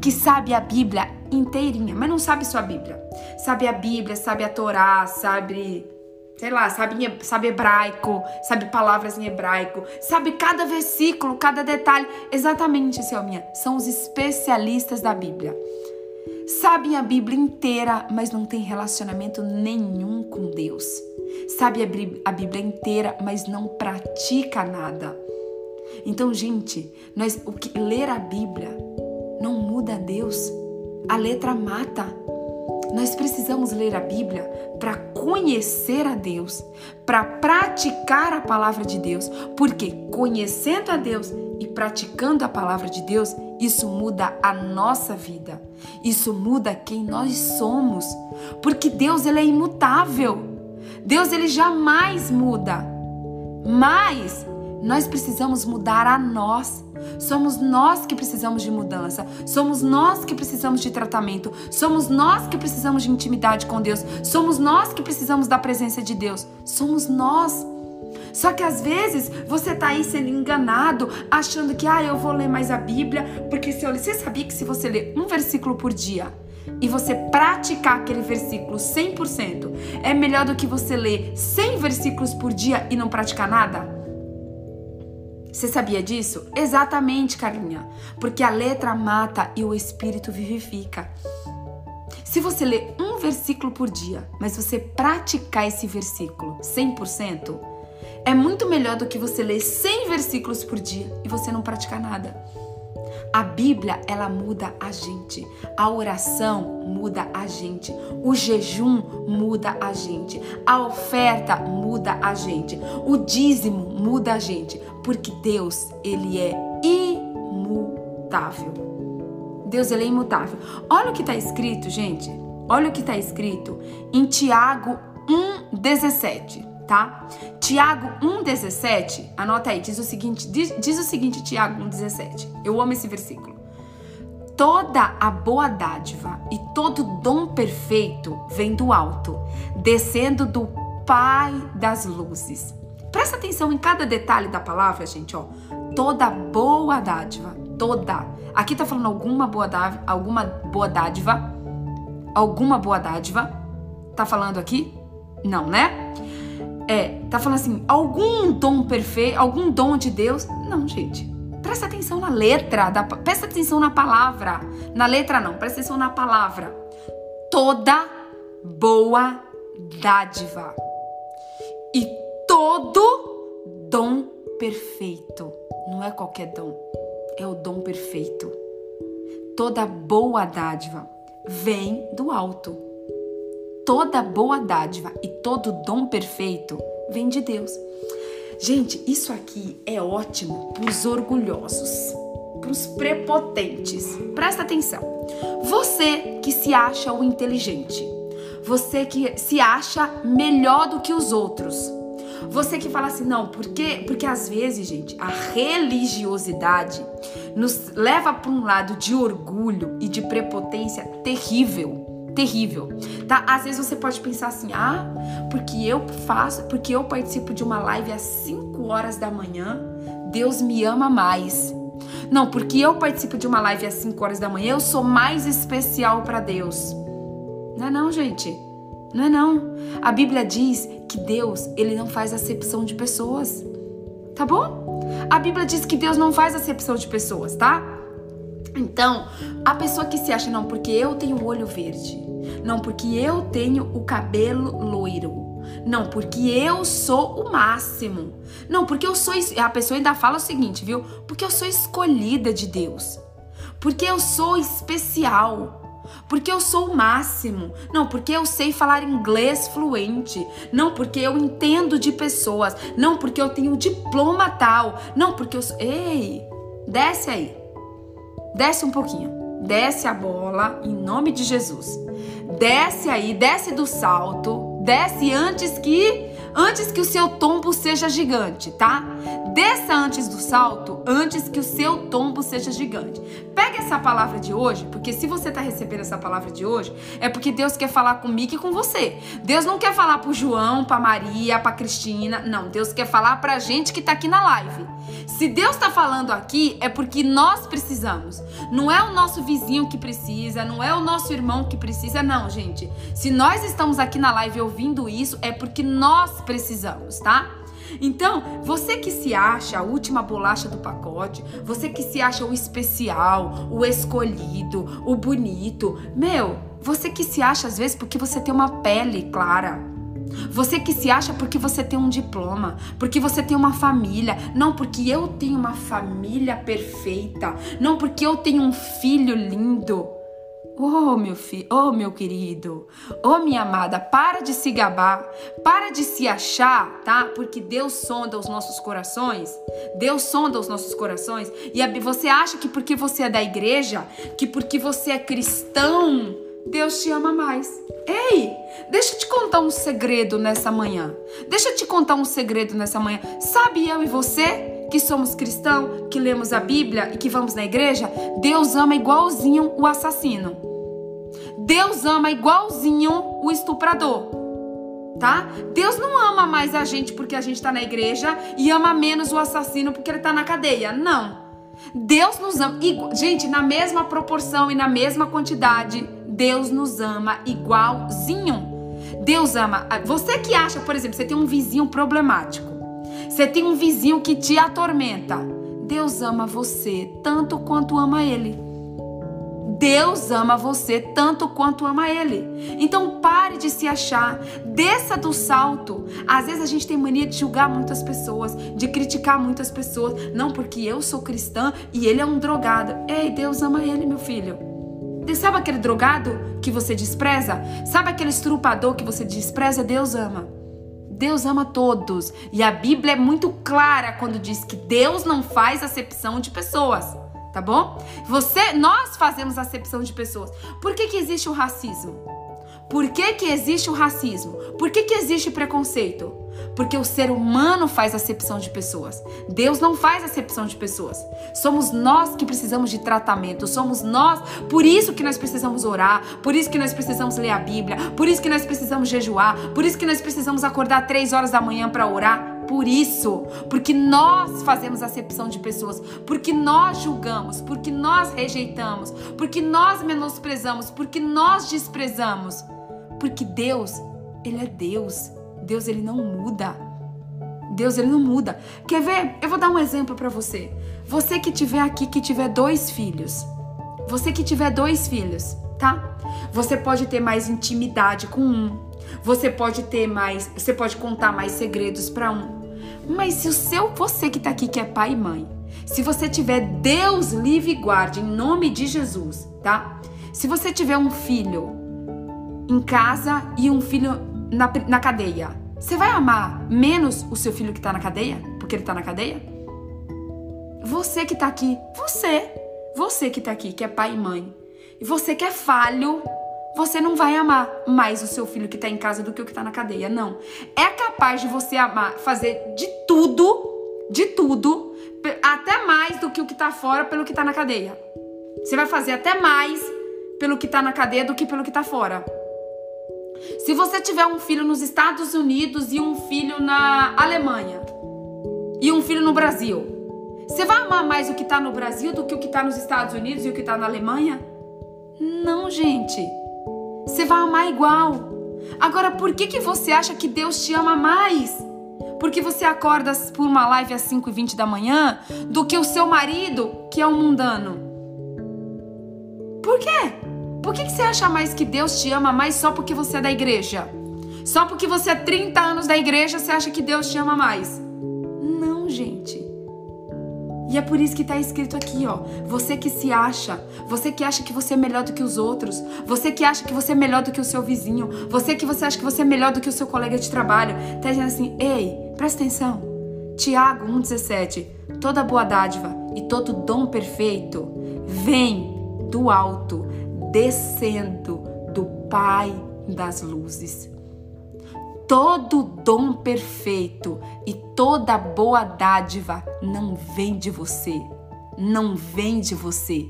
que sabe a Bíblia inteirinha, mas não sabe sua Bíblia. Sabe a Bíblia, sabe a Torá, sabe sei lá, sabe, sabe hebraico, sabe palavras em hebraico, sabe cada versículo, cada detalhe. Exatamente, Selminha, são os especialistas da Bíblia. Sabem a Bíblia inteira, mas não tem relacionamento nenhum com Deus. Sabe a Bíblia inteira, mas não pratica nada. Então, gente, nós o que ler a Bíblia não muda Deus. A letra mata. Nós precisamos ler a Bíblia para conhecer a Deus, para praticar a palavra de Deus, porque conhecendo a Deus e praticando a palavra de Deus, isso muda a nossa vida. Isso muda quem nós somos, porque Deus ele é imutável. Deus ele jamais muda. Mas nós precisamos mudar a nós. Somos nós que precisamos de mudança. Somos nós que precisamos de tratamento. Somos nós que precisamos de intimidade com Deus. Somos nós que precisamos da presença de Deus. Somos nós. Só que às vezes você tá aí sendo enganado, achando que ah, eu vou ler mais a Bíblia, porque se eu você sabia que se você ler um versículo por dia e você praticar aquele versículo 100%, é melhor do que você ler 100 versículos por dia e não praticar nada? Você sabia disso? Exatamente, Carlinha. Porque a letra mata e o espírito vivifica. Se você ler um versículo por dia, mas você praticar esse versículo 100%, é muito melhor do que você ler 100 versículos por dia e você não praticar nada. A Bíblia, ela muda a gente. A oração muda a gente. O jejum muda a gente. A oferta muda a gente. O dízimo muda a gente, porque Deus, ele é imutável. Deus, ele é imutável. Olha o que está escrito, gente. Olha o que está escrito em Tiago 1:17 tá? Tiago 1,17, anota aí, diz o seguinte, diz, diz o seguinte, Tiago 1,17. Eu amo esse versículo. Toda a boa dádiva e todo dom perfeito vem do alto, descendo do Pai das luzes. Presta atenção em cada detalhe da palavra, gente, ó. Toda boa dádiva, toda. Aqui tá falando alguma boa dádiva, alguma boa dádiva, alguma boa dádiva. Tá falando aqui? Não, né? É, tá falando assim, algum dom perfeito, algum dom de Deus? Não, gente. Presta atenção na letra, da, presta atenção na palavra. Na letra não, presta atenção na palavra. Toda boa dádiva e todo dom perfeito. Não é qualquer dom, é o dom perfeito. Toda boa dádiva vem do alto toda boa dádiva e todo dom perfeito vem de Deus. Gente, isso aqui é ótimo para os orgulhosos, para os prepotentes. Presta atenção. Você que se acha o inteligente, você que se acha melhor do que os outros. Você que fala assim, não, porque, porque às vezes, gente, a religiosidade nos leva para um lado de orgulho e de prepotência terrível terrível, tá? Às vezes você pode pensar assim: "Ah, porque eu faço, porque eu participo de uma live às 5 horas da manhã, Deus me ama mais". Não, porque eu participo de uma live às 5 horas da manhã, eu sou mais especial para Deus. Não é não, gente. Não é não. A Bíblia diz que Deus, ele não faz acepção de pessoas. Tá bom? A Bíblia diz que Deus não faz acepção de pessoas, tá? Então, a pessoa que se acha, não, porque eu tenho o olho verde, não, porque eu tenho o cabelo loiro, não, porque eu sou o máximo, não, porque eu sou. A pessoa ainda fala o seguinte, viu? Porque eu sou escolhida de Deus, porque eu sou especial. Porque eu sou o máximo. Não, porque eu sei falar inglês fluente. Não, porque eu entendo de pessoas. Não, porque eu tenho diploma tal. Não, porque eu sou. Ei, desce aí. Desce um pouquinho. desce a bola em nome de Jesus. Desce aí, desce do salto, desce antes que antes que o seu tombo seja gigante, tá? Desça antes do salto, antes que o seu tombo seja gigante. Pega essa palavra de hoje, porque se você está recebendo essa palavra de hoje, é porque Deus quer falar comigo e com você. Deus não quer falar pro João, pra Maria, pra Cristina. Não, Deus quer falar pra gente que tá aqui na live. Se Deus está falando aqui, é porque nós precisamos. Não é o nosso vizinho que precisa, não é o nosso irmão que precisa, não, gente. Se nós estamos aqui na live ouvindo isso, é porque nós precisamos, tá? Então, você que se acha a última bolacha do pacote, você que se acha o especial, o escolhido, o bonito, meu, você que se acha às vezes porque você tem uma pele clara, você que se acha porque você tem um diploma, porque você tem uma família, não porque eu tenho uma família perfeita, não porque eu tenho um filho lindo. Oh, meu filho, oh, meu querido, oh, minha amada, para de se gabar, para de se achar, tá? Porque Deus sonda os nossos corações, Deus sonda os nossos corações, e você acha que porque você é da igreja, que porque você é cristão, Deus te ama mais. Ei, deixa eu te contar um segredo nessa manhã. Deixa eu te contar um segredo nessa manhã. Sabe eu e você que somos cristãos, que lemos a Bíblia e que vamos na igreja? Deus ama igualzinho o assassino. Deus ama igualzinho o estuprador. Tá? Deus não ama mais a gente porque a gente está na igreja e ama menos o assassino porque ele está na cadeia. Não. Deus nos ama, gente, na mesma proporção e na mesma quantidade Deus nos ama igualzinho. Deus ama. Você que acha, por exemplo, você tem um vizinho problemático. Você tem um vizinho que te atormenta. Deus ama você tanto quanto ama ele. Deus ama você tanto quanto ama ele. Então pare de se achar, desça do salto. Às vezes a gente tem mania de julgar muitas pessoas, de criticar muitas pessoas, não porque eu sou cristã e ele é um drogado. Ei, Deus ama ele, meu filho. Sabe aquele drogado que você despreza? Sabe aquele estrupador que você despreza? Deus ama. Deus ama todos. E a Bíblia é muito clara quando diz que Deus não faz acepção de pessoas. Tá bom? Você, nós fazemos acepção de pessoas. Por que, que existe o racismo? Por que, que existe o racismo? Por que, que existe preconceito? Porque o ser humano faz acepção de pessoas. Deus não faz acepção de pessoas. Somos nós que precisamos de tratamento. Somos nós. Por isso que nós precisamos orar. Por isso que nós precisamos ler a Bíblia. Por isso que nós precisamos jejuar. Por isso que nós precisamos acordar três horas da manhã para orar. Por isso, porque nós fazemos acepção de pessoas, porque nós julgamos, porque nós rejeitamos, porque nós menosprezamos, porque nós desprezamos. Porque Deus, ele é Deus. Deus ele não muda. Deus ele não muda. Quer ver? Eu vou dar um exemplo para você. Você que tiver aqui que tiver dois filhos. Você que tiver dois filhos, tá? Você pode ter mais intimidade com um. Você pode ter mais, você pode contar mais segredos para um. Mas se o seu, você que tá aqui que é pai e mãe, se você tiver Deus livre e guarde em nome de Jesus, tá? Se você tiver um filho em casa e um filho na, na cadeia, você vai amar menos o seu filho que tá na cadeia? Porque ele tá na cadeia? Você que tá aqui, você, você que tá aqui, que é pai e mãe, e você que é falho, você não vai amar mais o seu filho que tá em casa do que o que tá na cadeia, não. É capaz de você amar, fazer de tudo, de tudo, até mais do que o que tá fora pelo que tá na cadeia. Você vai fazer até mais pelo que tá na cadeia do que pelo que tá fora. Se você tiver um filho nos Estados Unidos e um filho na Alemanha e um filho no Brasil, você vai amar mais o que está no Brasil do que o que está nos Estados Unidos e o que está na Alemanha? Não, gente. Você vai amar igual. Agora, por que, que você acha que Deus te ama mais? Porque você acorda por uma live às 5 e 20 da manhã do que o seu marido, que é um mundano? Por quê? Por que, que você acha mais que Deus te ama mais só porque você é da igreja? Só porque você é 30 anos da igreja, você acha que Deus te ama mais? Não, gente. E é por isso que está escrito aqui, ó. Você que se acha, você que acha que você é melhor do que os outros, você que acha que você é melhor do que o seu vizinho, você que você acha que você é melhor do que o seu colega de trabalho, tá dizendo assim: "Ei, presta atenção. Tiago 1:17. Toda boa dádiva e todo dom perfeito vem do alto, descendo do Pai das luzes. Todo dom perfeito e toda boa dádiva não vem de você, não vem de você.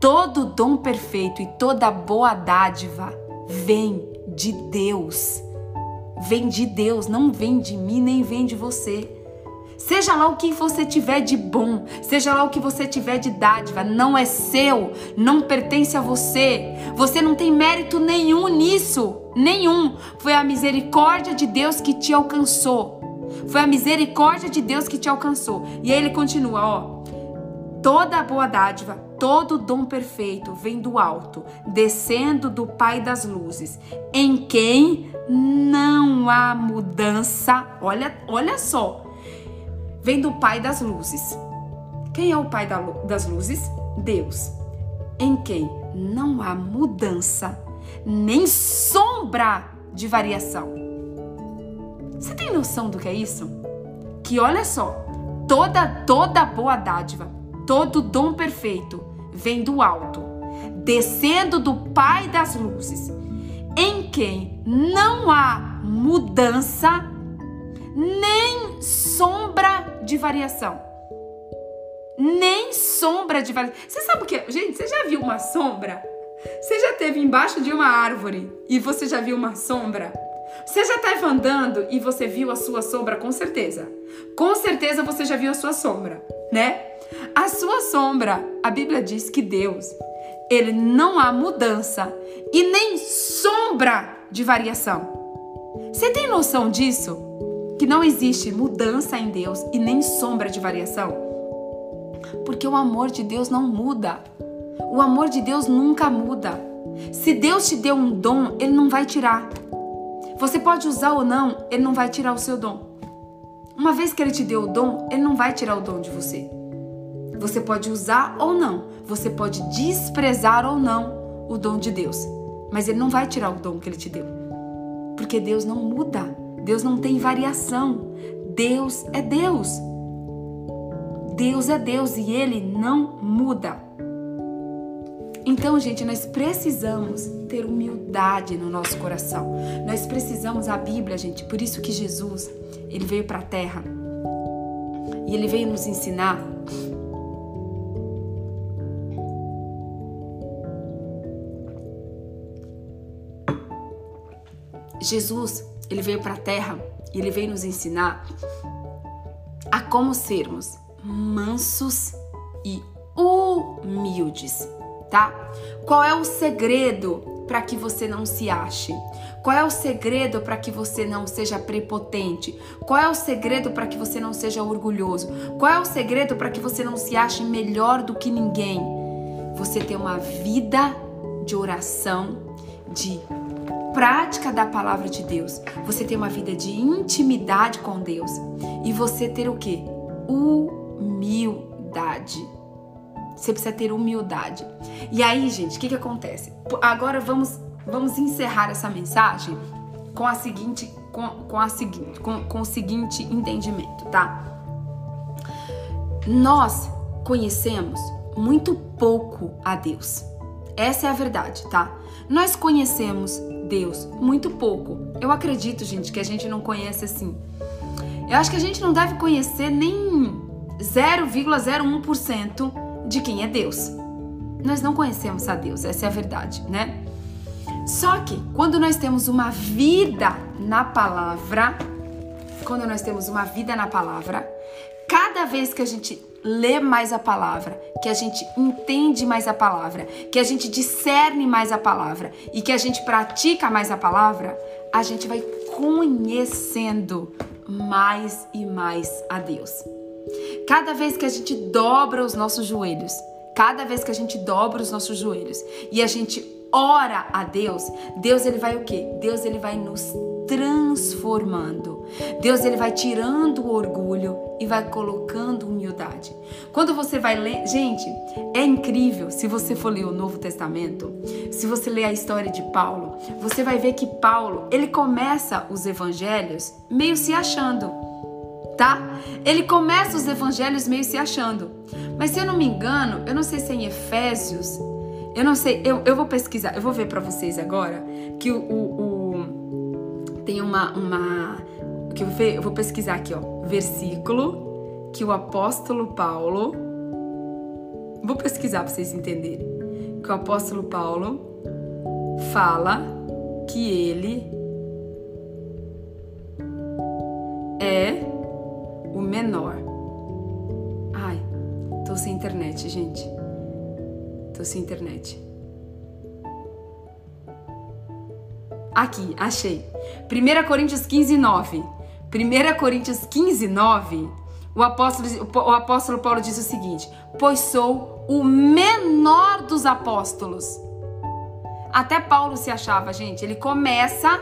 Todo dom perfeito e toda boa dádiva vem de Deus. Vem de Deus, não vem de mim nem vem de você. Seja lá o que você tiver de bom, seja lá o que você tiver de dádiva, não é seu, não pertence a você. Você não tem mérito nenhum nisso, nenhum. Foi a misericórdia de Deus que te alcançou. Foi a misericórdia de Deus que te alcançou. E aí ele continua, ó. Toda boa dádiva, todo dom perfeito vem do alto, descendo do Pai das luzes, em quem não há mudança. Olha, olha só vem do Pai das luzes. Quem é o Pai das luzes? Deus. Em quem não há mudança, nem sombra de variação. Você tem noção do que é isso? Que olha só, toda toda boa dádiva, todo dom perfeito vem do alto, descendo do Pai das luzes, em quem não há mudança nem sombra de variação. Nem sombra de variação. Você sabe o que? Gente, você já viu uma sombra? Você já teve embaixo de uma árvore e você já viu uma sombra? Você já estava andando e você viu a sua sombra, com certeza. Com certeza você já viu a sua sombra, né? A sua sombra, a Bíblia diz que Deus, ele não há mudança e nem sombra de variação. Você tem noção disso? Que não existe mudança em Deus e nem sombra de variação? Porque o amor de Deus não muda. O amor de Deus nunca muda. Se Deus te deu um dom, ele não vai tirar. Você pode usar ou não, ele não vai tirar o seu dom. Uma vez que ele te deu o dom, ele não vai tirar o dom de você. Você pode usar ou não, você pode desprezar ou não o dom de Deus, mas ele não vai tirar o dom que ele te deu. Porque Deus não muda. Deus não tem variação. Deus é Deus. Deus é Deus e ele não muda. Então, gente, nós precisamos ter humildade no nosso coração. Nós precisamos a Bíblia, gente. Por isso que Jesus, ele veio para a terra. E ele veio nos ensinar Jesus, ele veio para a terra e ele veio nos ensinar a como sermos mansos e humildes, tá? Qual é o segredo para que você não se ache? Qual é o segredo para que você não seja prepotente? Qual é o segredo para que você não seja orgulhoso? Qual é o segredo para que você não se ache melhor do que ninguém? Você ter uma vida de oração, de prática da palavra de Deus, você ter uma vida de intimidade com Deus e você ter o que? Humildade. Você precisa ter humildade. E aí, gente, o que, que acontece? Agora vamos, vamos encerrar essa mensagem com a seguinte, com, com a seguinte, com, com o seguinte entendimento, tá? Nós conhecemos muito pouco a Deus. Essa é a verdade, tá? Nós conhecemos Deus muito pouco. Eu acredito, gente, que a gente não conhece assim. Eu acho que a gente não deve conhecer nem 0,01% de quem é Deus. Nós não conhecemos a Deus, essa é a verdade, né? Só que quando nós temos uma vida na palavra, quando nós temos uma vida na palavra, cada vez que a gente lê mais a palavra, que a gente entende mais a palavra, que a gente discerne mais a palavra e que a gente pratica mais a palavra, a gente vai conhecendo mais e mais a Deus. Cada vez que a gente dobra os nossos joelhos, cada vez que a gente dobra os nossos joelhos e a gente ora a Deus, Deus ele vai o quê? Deus ele vai nos transformando. Deus ele vai tirando o orgulho e vai colocando humildade. Quando você vai ler, gente, é incrível se você for ler o Novo Testamento, se você ler a história de Paulo, você vai ver que Paulo, ele começa os evangelhos meio se achando, tá? Ele começa os evangelhos meio se achando. Mas se eu não me engano, eu não sei se é em Efésios, Eu não sei, eu, eu vou pesquisar, eu vou ver para vocês agora que o, o, o, tem uma uma que eu vou, pesquisar aqui, ó, versículo que o apóstolo Paulo vou pesquisar para vocês entenderem. Que o apóstolo Paulo fala que ele é o menor. Ai, tô sem internet, gente. Tô sem internet. Aqui, achei. 1 Coríntios 15, 9. 1 Coríntios 15, 9. O apóstolo, o apóstolo Paulo diz o seguinte: Pois sou o menor dos apóstolos. Até Paulo se achava, gente. Ele começa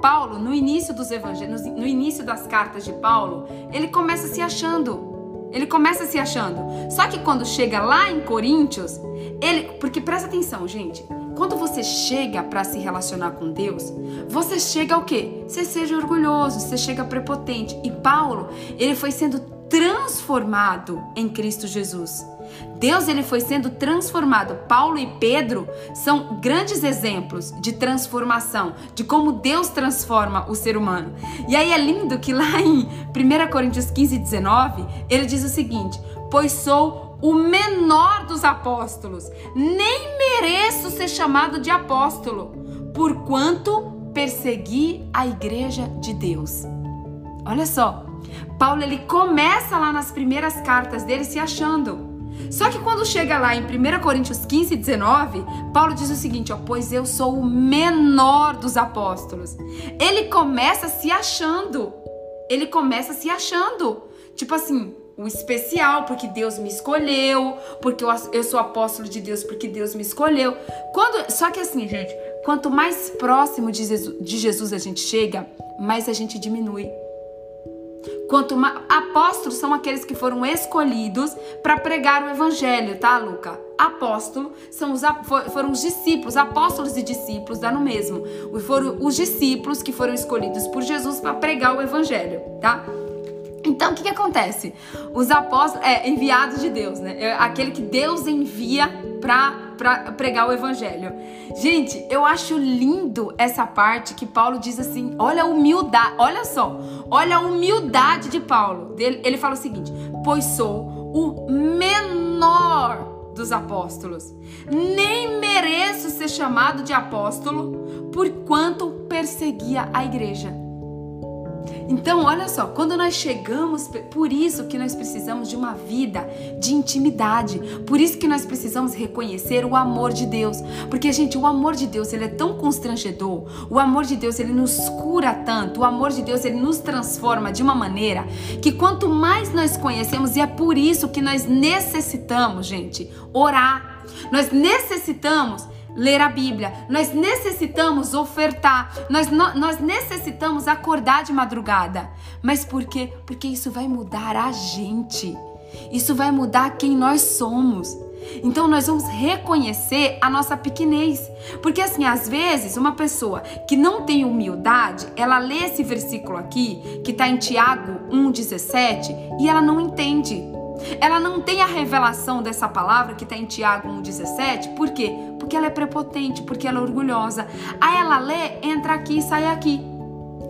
Paulo, no início dos evangelhos, no início das cartas de Paulo, ele começa se achando. Ele começa se achando. Só que quando chega lá em Coríntios, ele, porque presta atenção, gente. Quando você chega para se relacionar com Deus, você chega ao quê? Você seja orgulhoso, você chega prepotente. E Paulo, ele foi sendo transformado em Cristo Jesus. Deus ele foi sendo transformado. Paulo e Pedro são grandes exemplos de transformação, de como Deus transforma o ser humano. E aí é lindo que lá em 1 Coríntios 15, 19, ele diz o seguinte: Pois sou o menor dos apóstolos, nem mereço ser chamado de apóstolo, porquanto persegui a igreja de Deus. Olha só, Paulo ele começa lá nas primeiras cartas dele se achando. Só que quando chega lá em 1 Coríntios 15, 19, Paulo diz o seguinte: ó, pois eu sou o menor dos apóstolos. Ele começa se achando. Ele começa se achando. Tipo assim, o especial, porque Deus me escolheu, porque eu, eu sou apóstolo de Deus, porque Deus me escolheu. Quando, só que assim, gente, quanto mais próximo de Jesus, de Jesus a gente chega, mais a gente diminui. Quanto mais apóstolos são aqueles que foram escolhidos para pregar o evangelho, tá, Luca? Apóstolo são os, foram os discípulos, apóstolos e discípulos, dá no mesmo. Foram os discípulos que foram escolhidos por Jesus para pregar o evangelho, tá? Então, o que, que acontece? Os apóstolos, é, enviados de Deus, né? É aquele que Deus envia para pregar o evangelho. Gente, eu acho lindo essa parte que Paulo diz assim: olha a humildade, olha só, olha a humildade de Paulo. Ele fala o seguinte: pois sou o menor dos apóstolos, nem mereço ser chamado de apóstolo, porquanto perseguia a igreja. Então, olha só, quando nós chegamos, por isso que nós precisamos de uma vida de intimidade, por isso que nós precisamos reconhecer o amor de Deus, porque gente, o amor de Deus, ele é tão constrangedor, o amor de Deus, ele nos cura tanto, o amor de Deus, ele nos transforma de uma maneira que quanto mais nós conhecemos, e é por isso que nós necessitamos, gente, orar. Nós necessitamos ler a Bíblia, nós necessitamos ofertar, nós, nós necessitamos acordar de madrugada. Mas por quê? Porque isso vai mudar a gente, isso vai mudar quem nós somos. Então nós vamos reconhecer a nossa pequenez. Porque assim, às vezes, uma pessoa que não tem humildade, ela lê esse versículo aqui, que está em Tiago 1,17, e ela não entende. Ela não tem a revelação dessa palavra que está em Tiago 1,17, por quê? Porque ela é prepotente, porque ela é orgulhosa. Aí ela lê, entra aqui e sai aqui.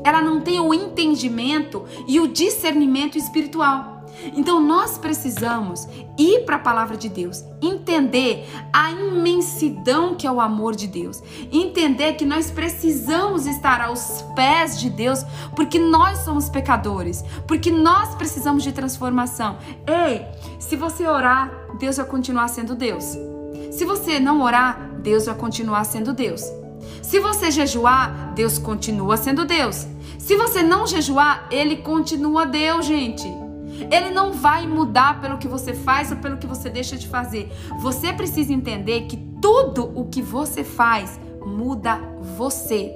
Ela não tem o entendimento e o discernimento espiritual. Então nós precisamos ir para a palavra de Deus, entender a imensidão que é o amor de Deus, entender que nós precisamos estar aos pés de Deus, porque nós somos pecadores, porque nós precisamos de transformação. Ei, se você orar, Deus vai continuar sendo Deus. Se você não orar, Deus vai continuar sendo Deus. Se você jejuar, Deus continua sendo Deus. Se você não jejuar, ele continua Deus, gente. Ele não vai mudar pelo que você faz ou pelo que você deixa de fazer. Você precisa entender que tudo o que você faz muda você.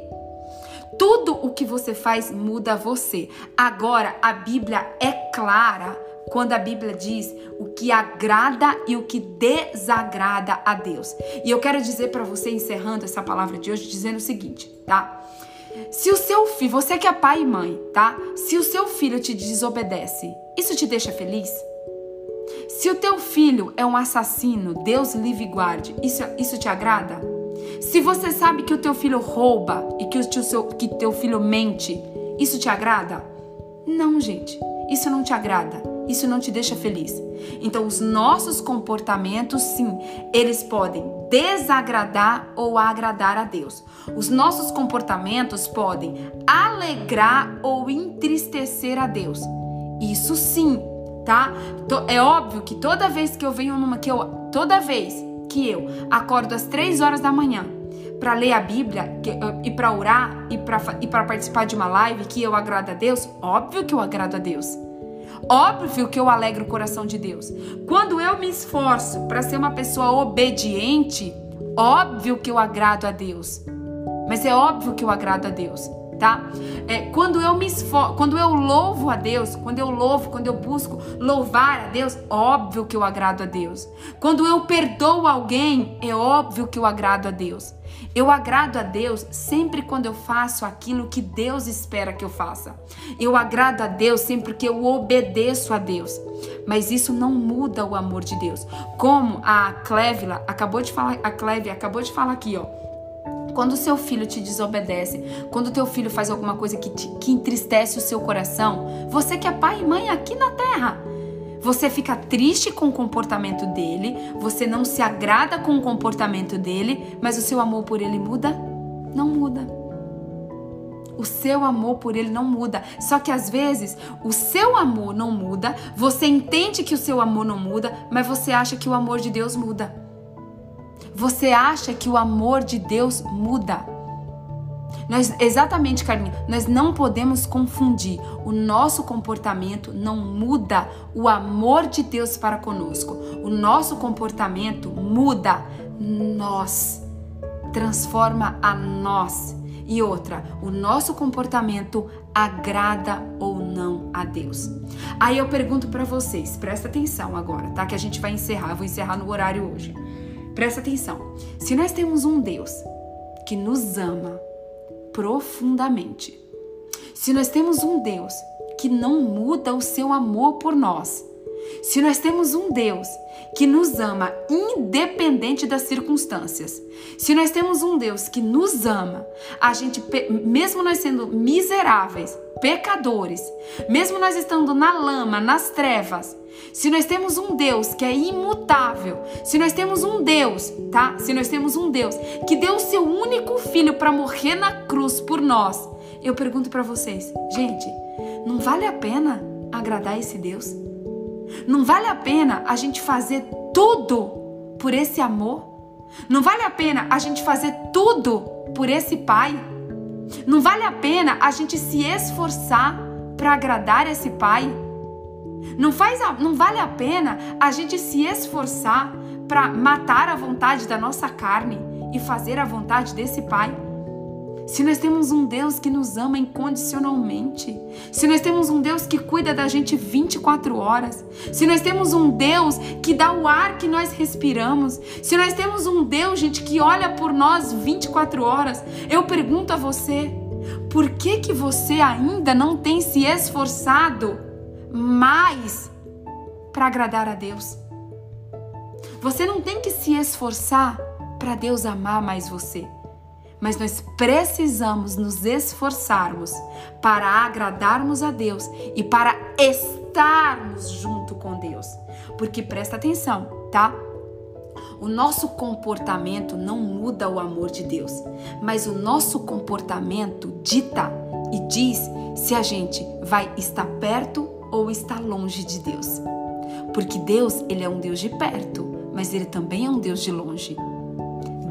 Tudo o que você faz muda você. Agora, a Bíblia é clara quando a Bíblia diz o que agrada e o que desagrada a Deus. E eu quero dizer para você, encerrando essa palavra de hoje, dizendo o seguinte, tá? Se o seu filho, você que é pai e mãe, tá? Se o seu filho te desobedece, isso te deixa feliz? Se o teu filho é um assassino, Deus livre e guarde, isso, isso te agrada? Se você sabe que o teu filho rouba e que o teu, que teu filho mente, isso te agrada? Não, gente. Isso não te agrada. Isso não te deixa feliz. Então, os nossos comportamentos, sim, eles podem desagradar ou agradar a Deus. Os nossos comportamentos podem alegrar ou entristecer a Deus. Isso sim, tá? É óbvio que toda vez que eu venho numa que eu toda vez que eu acordo às três horas da manhã para ler a Bíblia que, e para orar e para e para participar de uma live que eu agrado a Deus, óbvio que eu agrado a Deus. Óbvio que eu alegro o coração de Deus. Quando eu me esforço para ser uma pessoa obediente, óbvio que eu agrado a Deus. Mas é óbvio que eu agrado a Deus tá? É, quando eu me esfor quando eu louvo a Deus, quando eu louvo, quando eu busco louvar a Deus, óbvio que eu agrado a Deus. Quando eu perdoo alguém, é óbvio que eu agrado a Deus. Eu agrado a Deus sempre quando eu faço aquilo que Deus espera que eu faça. Eu agrado a Deus sempre que eu obedeço a Deus. Mas isso não muda o amor de Deus. Como a Clévila acabou de falar, a Clévia acabou de falar aqui, ó. Quando seu filho te desobedece, quando teu filho faz alguma coisa que, te, que entristece o seu coração, você que é pai e mãe aqui na terra, você fica triste com o comportamento dele, você não se agrada com o comportamento dele, mas o seu amor por ele muda? Não muda. O seu amor por ele não muda. Só que às vezes o seu amor não muda, você entende que o seu amor não muda, mas você acha que o amor de Deus muda. Você acha que o amor de Deus muda? Nós, exatamente, Carminha, nós não podemos confundir. O nosso comportamento não muda o amor de Deus para conosco. O nosso comportamento muda nós, transforma a nós. E outra, o nosso comportamento agrada ou não a Deus. Aí eu pergunto para vocês, presta atenção agora, tá? Que a gente vai encerrar, eu vou encerrar no horário hoje. Presta atenção. Se nós temos um Deus que nos ama profundamente, se nós temos um Deus que não muda o seu amor por nós, se nós temos um Deus que nos ama independente das circunstâncias, se nós temos um Deus que nos ama, a gente, mesmo nós sendo miseráveis, pecadores, mesmo nós estando na lama, nas trevas, se nós temos um Deus que é imutável, se nós temos um Deus, tá? Se nós temos um Deus que deu o seu único filho para morrer na cruz por nós, eu pergunto para vocês, gente, não vale a pena agradar esse Deus? Não vale a pena a gente fazer tudo por esse amor? Não vale a pena a gente fazer tudo por esse Pai? Não vale a pena a gente se esforçar para agradar esse Pai? Não, faz a, não vale a pena a gente se esforçar para matar a vontade da nossa carne e fazer a vontade desse Pai? Se nós temos um Deus que nos ama incondicionalmente, se nós temos um Deus que cuida da gente 24 horas, se nós temos um Deus que dá o ar que nós respiramos, se nós temos um Deus, gente, que olha por nós 24 horas, eu pergunto a você, por que que você ainda não tem se esforçado mais para agradar a Deus? Você não tem que se esforçar para Deus amar mais você mas nós precisamos nos esforçarmos para agradarmos a Deus e para estarmos junto com Deus. Porque presta atenção, tá? O nosso comportamento não muda o amor de Deus, mas o nosso comportamento dita e diz se a gente vai estar perto ou está longe de Deus. Porque Deus, ele é um Deus de perto, mas ele também é um Deus de longe.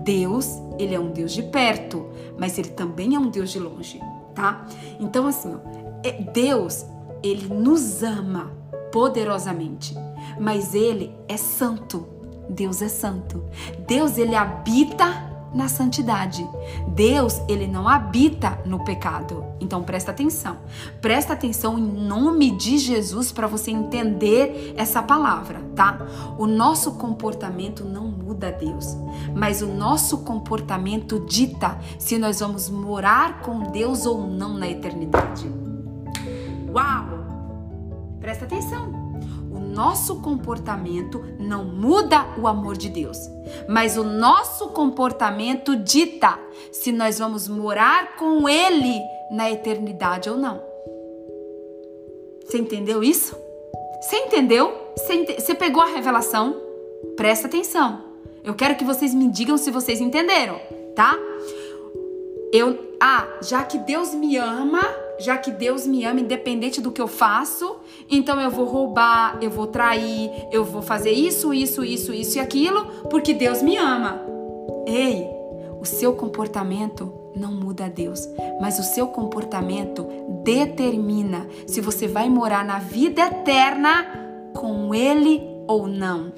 Deus, ele é um Deus de perto, mas ele também é um Deus de longe, tá? Então assim, ó, é, Deus, ele nos ama poderosamente, mas ele é santo. Deus é santo. Deus ele habita na santidade. Deus, ele não habita no pecado. Então presta atenção. Presta atenção em nome de Jesus para você entender essa palavra, tá? O nosso comportamento não muda Deus, mas o nosso comportamento dita se nós vamos morar com Deus ou não na eternidade. Uau! Presta atenção nosso comportamento não muda o amor de Deus, mas o nosso comportamento dita se nós vamos morar com Ele na eternidade ou não. Você entendeu isso? Você entendeu? Você, você pegou a revelação? Presta atenção. Eu quero que vocês me digam se vocês entenderam, tá? Eu, ah, já que Deus me ama, já que Deus me ama independente do que eu faço, então eu vou roubar, eu vou trair, eu vou fazer isso, isso, isso, isso e aquilo, porque Deus me ama. Ei, o seu comportamento não muda a Deus, mas o seu comportamento determina se você vai morar na vida eterna com ele ou não.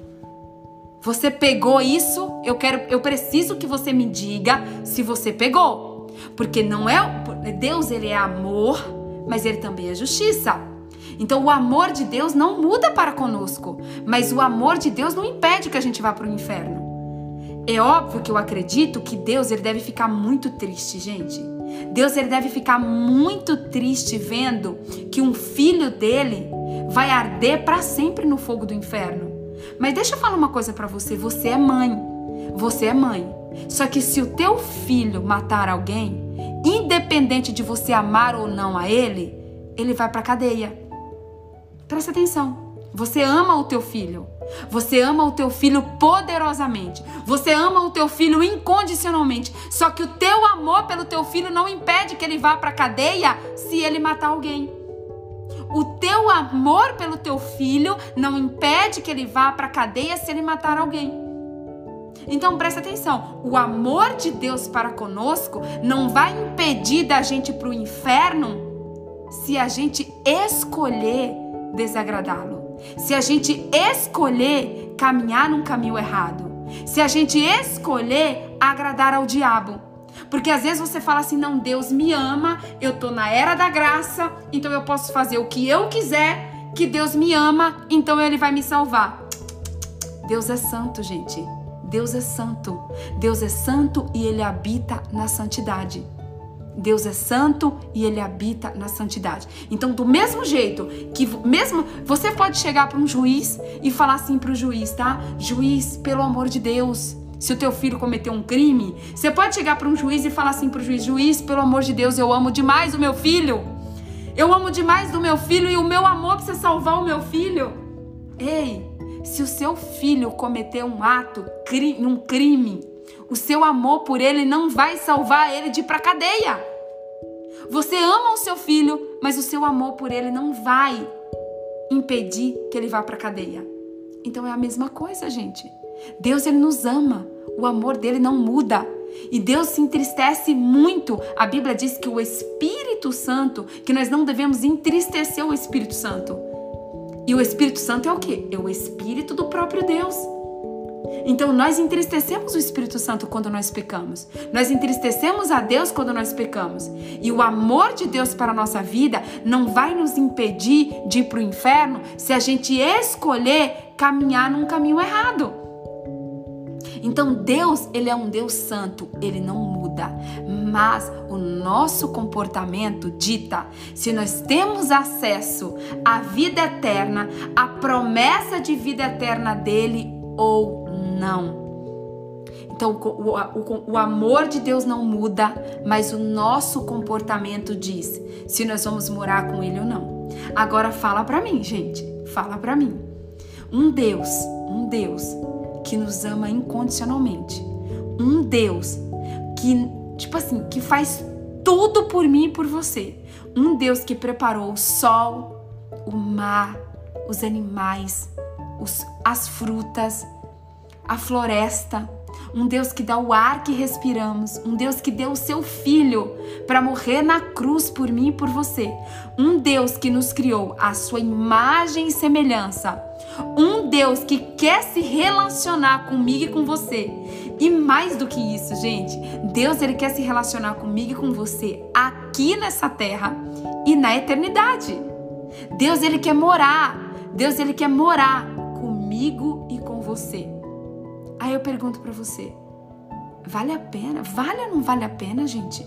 Você pegou isso? Eu quero, eu preciso que você me diga se você pegou. Porque não é Deus, ele é amor, mas ele também é justiça. Então o amor de Deus não muda para conosco, mas o amor de Deus não impede que a gente vá para o inferno. É óbvio que eu acredito que Deus ele deve ficar muito triste, gente. Deus ele deve ficar muito triste vendo que um filho dele vai arder para sempre no fogo do inferno. Mas deixa eu falar uma coisa para você, você é mãe. Você é mãe. Só que se o teu filho matar alguém, independente de você amar ou não a ele, ele vai para cadeia. Presta atenção. Você ama o teu filho. Você ama o teu filho poderosamente. Você ama o teu filho incondicionalmente. Só que o teu amor pelo teu filho não impede que ele vá para cadeia se ele matar alguém. O teu amor pelo teu filho não impede que ele vá para cadeia se ele matar alguém. Então presta atenção, o amor de Deus para conosco não vai impedir da gente para o inferno se a gente escolher desagradá-lo, se a gente escolher caminhar num caminho errado, se a gente escolher agradar ao diabo. Porque às vezes você fala assim: não, Deus me ama, eu tô na era da graça, então eu posso fazer o que eu quiser, que Deus me ama, então ele vai me salvar. Deus é santo, gente. Deus é santo. Deus é santo e ele habita na santidade. Deus é santo e ele habita na santidade. Então, do mesmo jeito que mesmo você pode chegar para um juiz e falar assim para o juiz, tá? Juiz, pelo amor de Deus, se o teu filho cometeu um crime, você pode chegar para um juiz e falar assim para o juiz: juiz, pelo amor de Deus, eu amo demais o meu filho. Eu amo demais do meu filho e o meu amor precisa salvar o meu filho. Ei, se o seu filho cometeu um ato, um crime, o seu amor por ele não vai salvar ele de ir para cadeia. Você ama o seu filho, mas o seu amor por ele não vai impedir que ele vá para cadeia. Então é a mesma coisa, gente. Deus ele nos ama, o amor dele não muda. E Deus se entristece muito. A Bíblia diz que o Espírito Santo, que nós não devemos entristecer o Espírito Santo. E o Espírito Santo é o quê? É o Espírito do próprio Deus. Então nós entristecemos o Espírito Santo quando nós pecamos. Nós entristecemos a Deus quando nós pecamos. E o amor de Deus para a nossa vida não vai nos impedir de ir para o inferno se a gente escolher caminhar num caminho errado. Então Deus, ele é um Deus santo, ele não muda, mas o nosso comportamento dita se nós temos acesso à vida eterna, à promessa de vida eterna dele ou não. Então, o, o, o, amor de Deus não muda, mas o nosso comportamento diz se nós vamos morar com Ele ou não. Agora, fala para mim, gente, fala para mim. Um Deus, um Deus que nos ama incondicionalmente. Um Deus que, tipo assim, que faz tudo por mim e por você. Um Deus que preparou o sol, o mar, os animais, os, as frutas, a floresta. Um Deus que dá o ar que respiramos, um Deus que deu o seu filho para morrer na cruz por mim e por você. Um Deus que nos criou a sua imagem e semelhança um Deus que quer se relacionar comigo e com você. E mais do que isso, gente, Deus ele quer se relacionar comigo e com você aqui nessa terra e na eternidade. Deus ele quer morar. Deus ele quer morar comigo e com você. Aí eu pergunto para você, vale a pena? Vale ou não vale a pena, gente?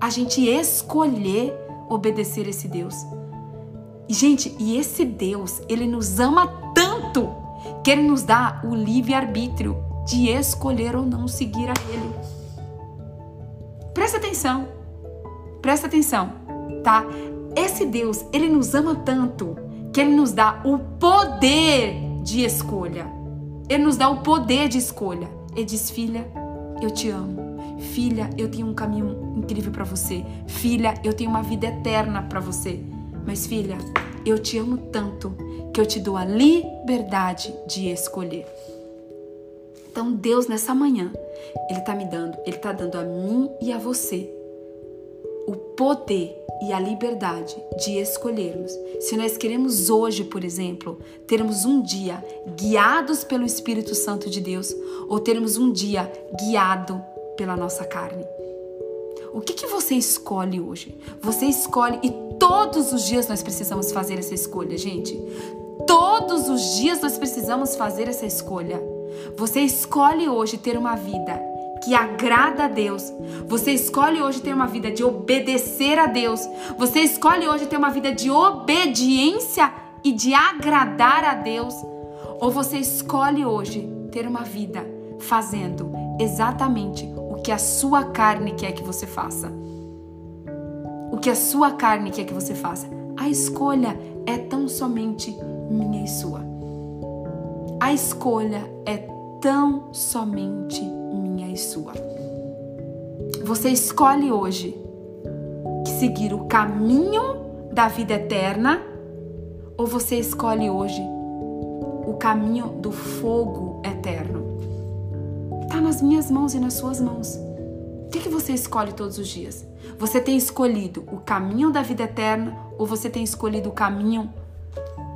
A gente escolher obedecer esse Deus. Gente, e esse Deus, ele nos ama tanto que ele nos dá o livre-arbítrio de escolher ou não seguir a ele. Presta atenção. Presta atenção, tá? Esse Deus, ele nos ama tanto que ele nos dá o poder de escolha. Ele nos dá o poder de escolha. Ele diz: "Filha, eu te amo. Filha, eu tenho um caminho incrível para você. Filha, eu tenho uma vida eterna para você. Mas filha, eu te amo tanto que eu te dou a liberdade de escolher." Então, Deus nessa manhã, ele tá me dando, ele tá dando a mim e a você o poder e a liberdade de escolhermos. Se nós queremos hoje, por exemplo, termos um dia guiados pelo Espírito Santo de Deus ou termos um dia guiado pela nossa carne. O que, que você escolhe hoje? Você escolhe e todos os dias nós precisamos fazer essa escolha, gente. Todos os dias nós precisamos fazer essa escolha. Você escolhe hoje ter uma vida que agrada a Deus. Você escolhe hoje ter uma vida de obedecer a Deus. Você escolhe hoje ter uma vida de obediência e de agradar a Deus. Ou você escolhe hoje ter uma vida fazendo exatamente o que a sua carne quer que você faça. O que a sua carne quer que você faça. A escolha é tão somente minha e sua. A escolha é tão somente minha e sua. Você escolhe hoje seguir o caminho da vida eterna ou você escolhe hoje o caminho do fogo eterno? Está nas minhas mãos e nas suas mãos. O que, que você escolhe todos os dias? Você tem escolhido o caminho da vida eterna ou você tem escolhido o caminho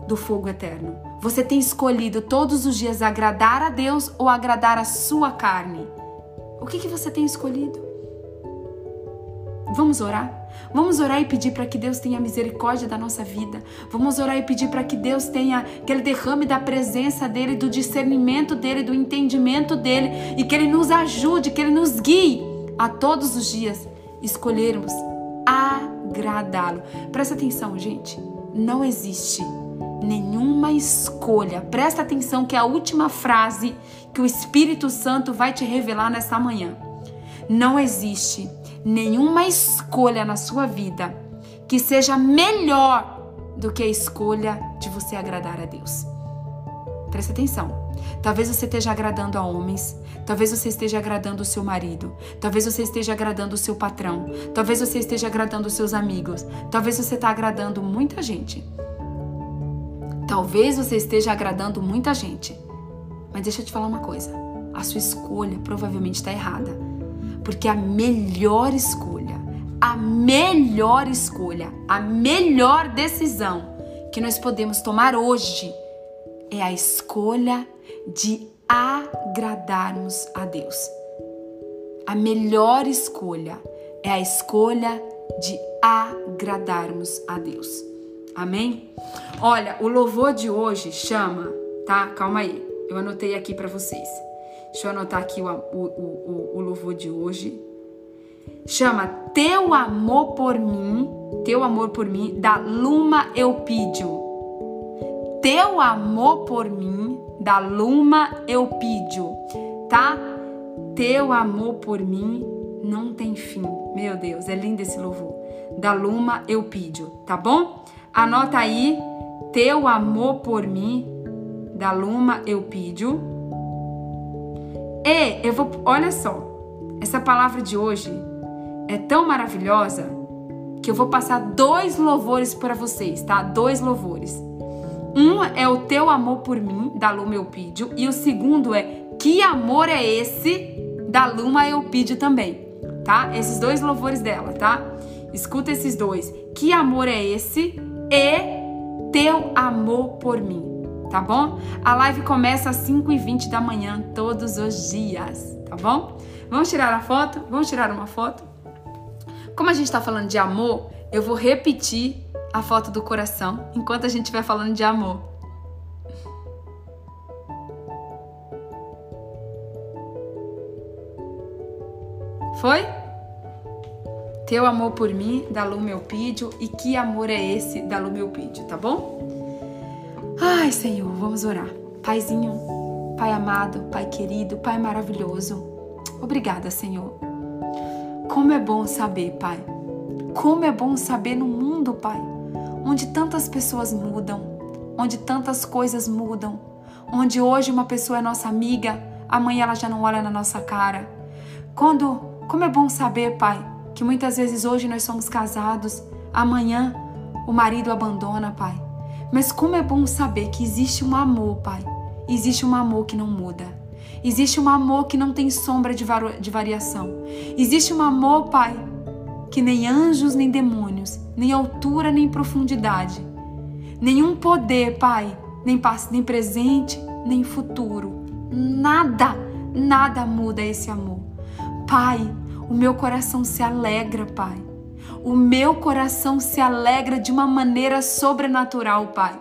do fogo eterno? Você tem escolhido todos os dias agradar a Deus ou agradar a sua carne? O que, que você tem escolhido? Vamos orar? Vamos orar e pedir para que Deus tenha misericórdia da nossa vida. Vamos orar e pedir para que Deus tenha, que Ele derrame da presença dEle, do discernimento dEle, do entendimento dEle e que Ele nos ajude, que Ele nos guie a todos os dias escolhermos agradá-lo. Presta atenção, gente. Não existe nenhuma escolha. Presta atenção que é a última frase que o Espírito Santo vai te revelar nessa manhã. Não existe nenhuma escolha na sua vida que seja melhor do que a escolha de você agradar a Deus. Presta atenção. Talvez você esteja agradando a homens, talvez você esteja agradando o seu marido, talvez você esteja agradando o seu patrão, talvez você esteja agradando os seus amigos, talvez você está agradando muita gente. Talvez você esteja agradando muita gente, mas deixa eu te falar uma coisa: a sua escolha provavelmente está errada. Porque a melhor escolha, a melhor escolha, a melhor decisão que nós podemos tomar hoje é a escolha de agradarmos a Deus. A melhor escolha é a escolha de agradarmos a Deus. Amém? Olha, o louvor de hoje chama, tá? Calma aí, eu anotei aqui para vocês. Deixa eu anotar aqui o, o, o, o louvor de hoje. Chama Teu Amor por Mim, Teu Amor por Mim, da Luma Eupídio. Teu Amor por Mim, da Luma Eupídio, tá? Teu amor por mim não tem fim. Meu Deus, é lindo esse louvor. Da Luma Eupídio, tá bom? Anota aí, Teu Amor por Mim, da Luma Eupídio. E eu vou, olha só, essa palavra de hoje é tão maravilhosa que eu vou passar dois louvores para vocês, tá? Dois louvores. Um é o teu amor por mim, da Luma Eupídio, e o segundo é que amor é esse, da Luma Eupídio também, tá? Esses dois louvores dela, tá? Escuta esses dois. Que amor é esse? E teu amor por mim, tá bom? A live começa às 5h20 da manhã, todos os dias, tá bom? Vamos tirar a foto? Vamos tirar uma foto? Como a gente está falando de amor, eu vou repetir a foto do coração enquanto a gente vai falando de amor. Foi? Teu amor por mim, da Lume Eupídio, e que amor é esse da Lume Eupídio, tá bom? Ai, Senhor, vamos orar. Paizinho, Pai amado, Pai querido, Pai maravilhoso, obrigada, Senhor. Como é bom saber, Pai. Como é bom saber no mundo, Pai, onde tantas pessoas mudam, onde tantas coisas mudam, onde hoje uma pessoa é nossa amiga, amanhã ela já não olha na nossa cara. Quando, como é bom saber, Pai, que muitas vezes hoje nós somos casados, amanhã o marido abandona, Pai. Mas como é bom saber que existe um amor, Pai. Existe um amor que não muda. Existe um amor que não tem sombra de, de variação. Existe um amor, Pai, que nem anjos, nem demônios, nem altura, nem profundidade, nenhum poder, Pai, nem, nem presente, nem futuro. Nada, nada muda esse amor. Pai, o meu coração se alegra, Pai. O meu coração se alegra de uma maneira sobrenatural, Pai.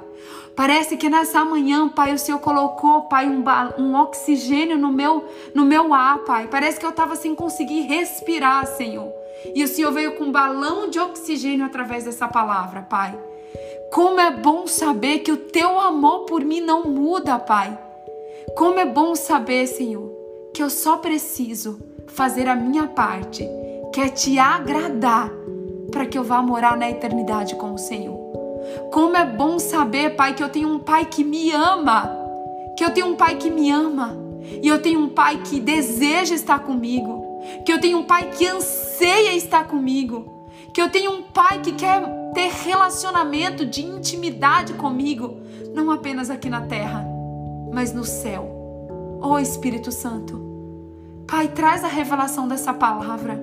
Parece que nessa manhã, Pai, o Senhor colocou, Pai, um, um oxigênio no meu, no meu ar, Pai. Parece que eu estava sem conseguir respirar, Senhor. E o Senhor veio com um balão de oxigênio através dessa palavra, Pai. Como é bom saber que o teu amor por mim não muda, Pai. Como é bom saber, Senhor, que eu só preciso fazer a minha parte, que é te agradar, para que eu vá morar na eternidade com o Senhor. Como é bom saber, Pai, que eu tenho um Pai que me ama, que eu tenho um Pai que me ama, e eu tenho um Pai que deseja estar comigo, que eu tenho um Pai que anseia estar comigo, que eu tenho um Pai que quer ter relacionamento de intimidade comigo, não apenas aqui na terra, mas no céu. Oh Espírito Santo, Pai, traz a revelação dessa palavra.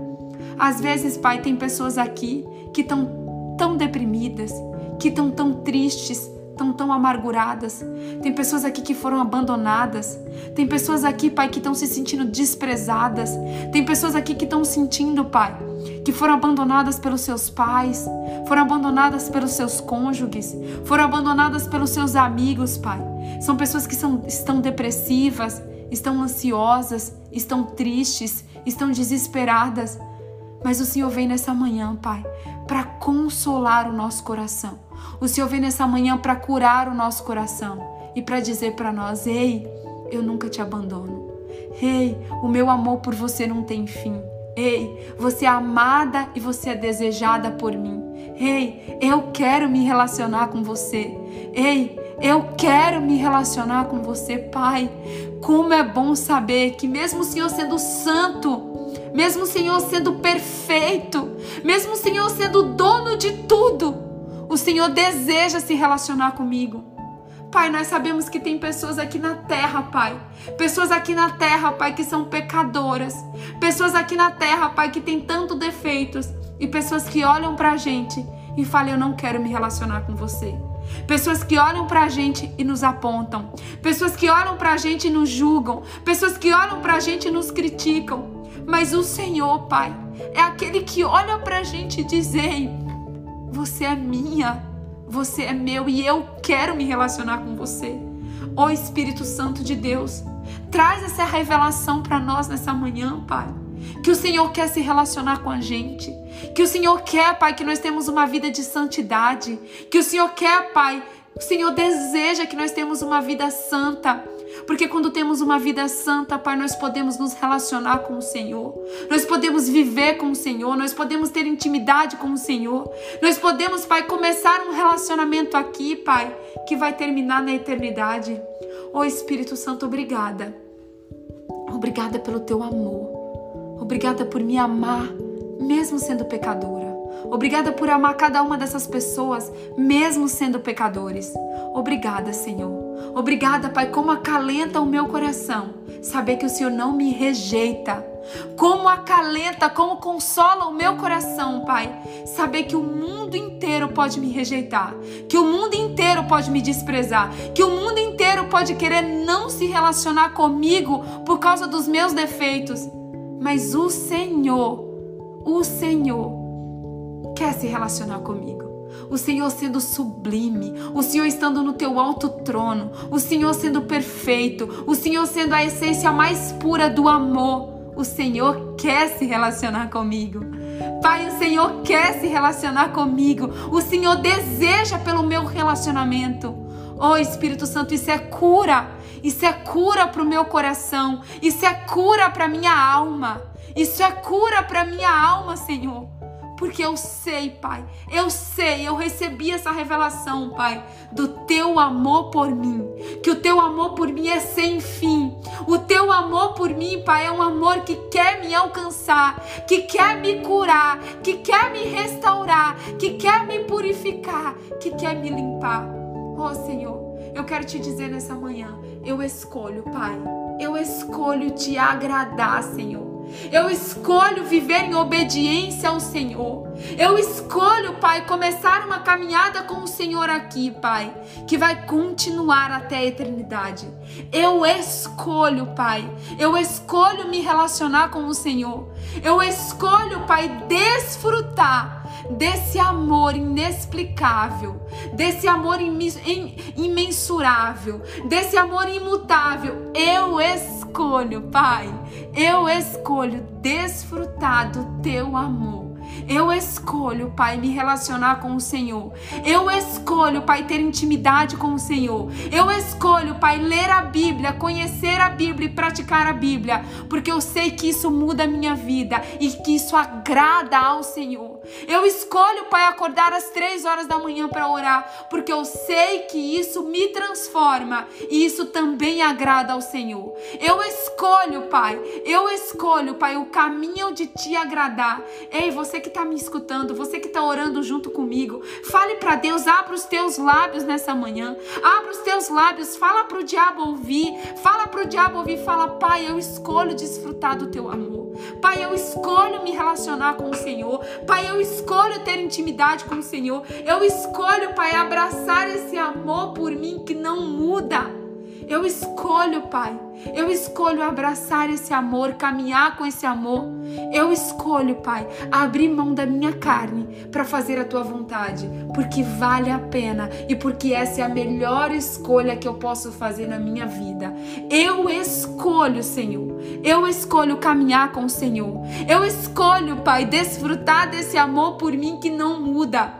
Às vezes, Pai, tem pessoas aqui que estão tão deprimidas, que estão tão tristes, estão tão amarguradas. Tem pessoas aqui que foram abandonadas. Tem pessoas aqui, Pai, que estão se sentindo desprezadas. Tem pessoas aqui que estão sentindo, Pai, que foram abandonadas pelos seus pais, foram abandonadas pelos seus cônjuges, foram abandonadas pelos seus amigos, Pai. São pessoas que são, estão depressivas, estão ansiosas, estão tristes, estão desesperadas. Mas o Senhor vem nessa manhã, Pai, para consolar o nosso coração. O Senhor vem nessa manhã para curar o nosso coração e para dizer para nós: Ei, eu nunca te abandono. Ei, o meu amor por você não tem fim. Ei, você é amada e você é desejada por mim. Ei, eu quero me relacionar com você. Ei, eu quero me relacionar com você, Pai. Como é bom saber que, mesmo o Senhor sendo santo, mesmo o Senhor sendo perfeito, mesmo o Senhor sendo dono de tudo, o Senhor deseja se relacionar comigo. Pai, nós sabemos que tem pessoas aqui na terra, Pai. Pessoas aqui na terra, Pai, que são pecadoras. Pessoas aqui na terra, Pai, que tem tanto defeitos. E pessoas que olham pra gente e falam: Eu não quero me relacionar com você. Pessoas que olham pra gente e nos apontam. Pessoas que olham pra gente e nos julgam. Pessoas que olham pra gente e nos criticam. Mas o Senhor, Pai, é aquele que olha para a gente e diz: Ei, você é minha, você é meu e eu quero me relacionar com você. Ó oh, Espírito Santo de Deus, traz essa revelação para nós nessa manhã, Pai. Que o Senhor quer se relacionar com a gente. Que o Senhor quer, Pai, que nós temos uma vida de santidade. Que o Senhor quer, Pai, o Senhor deseja que nós temos uma vida santa. Porque quando temos uma vida santa, Pai, nós podemos nos relacionar com o Senhor, nós podemos viver com o Senhor, nós podemos ter intimidade com o Senhor, nós podemos, Pai, começar um relacionamento aqui, Pai, que vai terminar na eternidade. Oh Espírito Santo, obrigada. Obrigada pelo teu amor. Obrigada por me amar, mesmo sendo pecadora. Obrigada por amar cada uma dessas pessoas, mesmo sendo pecadores. Obrigada, Senhor. Obrigada, Pai, como acalenta o meu coração saber que o Senhor não me rejeita. Como acalenta, como consola o meu coração, Pai, saber que o mundo inteiro pode me rejeitar, que o mundo inteiro pode me desprezar, que o mundo inteiro pode querer não se relacionar comigo por causa dos meus defeitos. Mas o Senhor, o Senhor, quer se relacionar comigo o Senhor sendo sublime, o Senhor estando no teu alto trono, o Senhor sendo perfeito, o Senhor sendo a essência mais pura do amor. O Senhor quer se relacionar comigo. Pai, o Senhor quer se relacionar comigo. O Senhor deseja pelo meu relacionamento. Oh Espírito Santo, isso é cura. Isso é cura para o meu coração. Isso é cura para minha alma. Isso é cura para minha alma, Senhor. Porque eu sei, Pai, eu sei, eu recebi essa revelação, Pai, do teu amor por mim. Que o teu amor por mim é sem fim. O teu amor por mim, Pai, é um amor que quer me alcançar, que quer me curar, que quer me restaurar, que quer me purificar, que quer me limpar. Oh, Senhor, eu quero te dizer nessa manhã, eu escolho, Pai, eu escolho te agradar, Senhor. Eu escolho viver em obediência ao Senhor. Eu escolho, Pai, começar uma caminhada com o Senhor aqui, Pai, que vai continuar até a eternidade. Eu escolho, Pai, eu escolho me relacionar com o Senhor. Eu escolho, Pai, desfrutar desse amor inexplicável, desse amor imensurável, desse amor imutável. Eu escolho, Pai, eu escolho desfrutar do teu amor. Eu escolho, Pai, me relacionar com o Senhor. Eu escolho, Pai, ter intimidade com o Senhor. Eu escolho, Pai, ler a Bíblia, conhecer a Bíblia e praticar a Bíblia, porque eu sei que isso muda a minha vida e que isso agrada ao Senhor. Eu escolho, Pai, acordar às três horas da manhã para orar, porque eu sei que isso me transforma e isso também agrada ao Senhor. Eu escolho, Pai, eu escolho, Pai, o caminho de te agradar. Ei, você que está me escutando, você que está orando junto comigo, fale para Deus, abra os teus lábios nessa manhã, abra os teus lábios, fala para o diabo ouvir, fala para o diabo ouvir, fala, Pai, eu escolho desfrutar do teu amor. Pai, eu escolho me relacionar com o Senhor. Pai, eu escolho ter intimidade com o Senhor. Eu escolho, Pai, abraçar esse amor por mim que não muda. Eu escolho, Pai. Eu escolho abraçar esse amor, caminhar com esse amor. Eu escolho, Pai, abrir mão da minha carne para fazer a tua vontade, porque vale a pena e porque essa é a melhor escolha que eu posso fazer na minha vida. Eu escolho, Senhor. Eu escolho caminhar com o Senhor. Eu escolho, Pai, desfrutar desse amor por mim que não muda.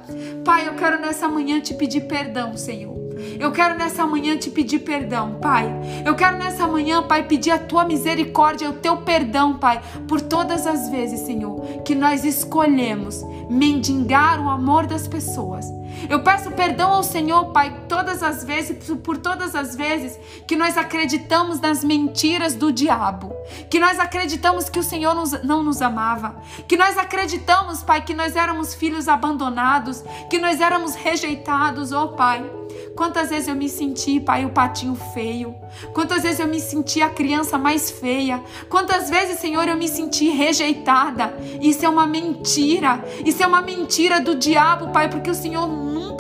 Pai, eu quero nessa manhã te pedir perdão, Senhor. Eu quero nessa manhã te pedir perdão, Pai. Eu quero nessa manhã, Pai, pedir a tua misericórdia, o teu perdão, Pai, por todas as vezes, Senhor, que nós escolhemos mendigar o amor das pessoas. Eu peço perdão ao Senhor, Pai, todas as vezes, por todas as vezes que nós acreditamos nas mentiras do diabo, que nós acreditamos que o Senhor nos, não nos amava, que nós acreditamos, Pai, que nós éramos filhos abandonados, que nós éramos rejeitados, oh Pai. Quantas vezes eu me senti, pai, o patinho feio? Quantas vezes eu me senti a criança mais feia? Quantas vezes, Senhor, eu me senti rejeitada? Isso é uma mentira. Isso é uma mentira do diabo, pai, porque o Senhor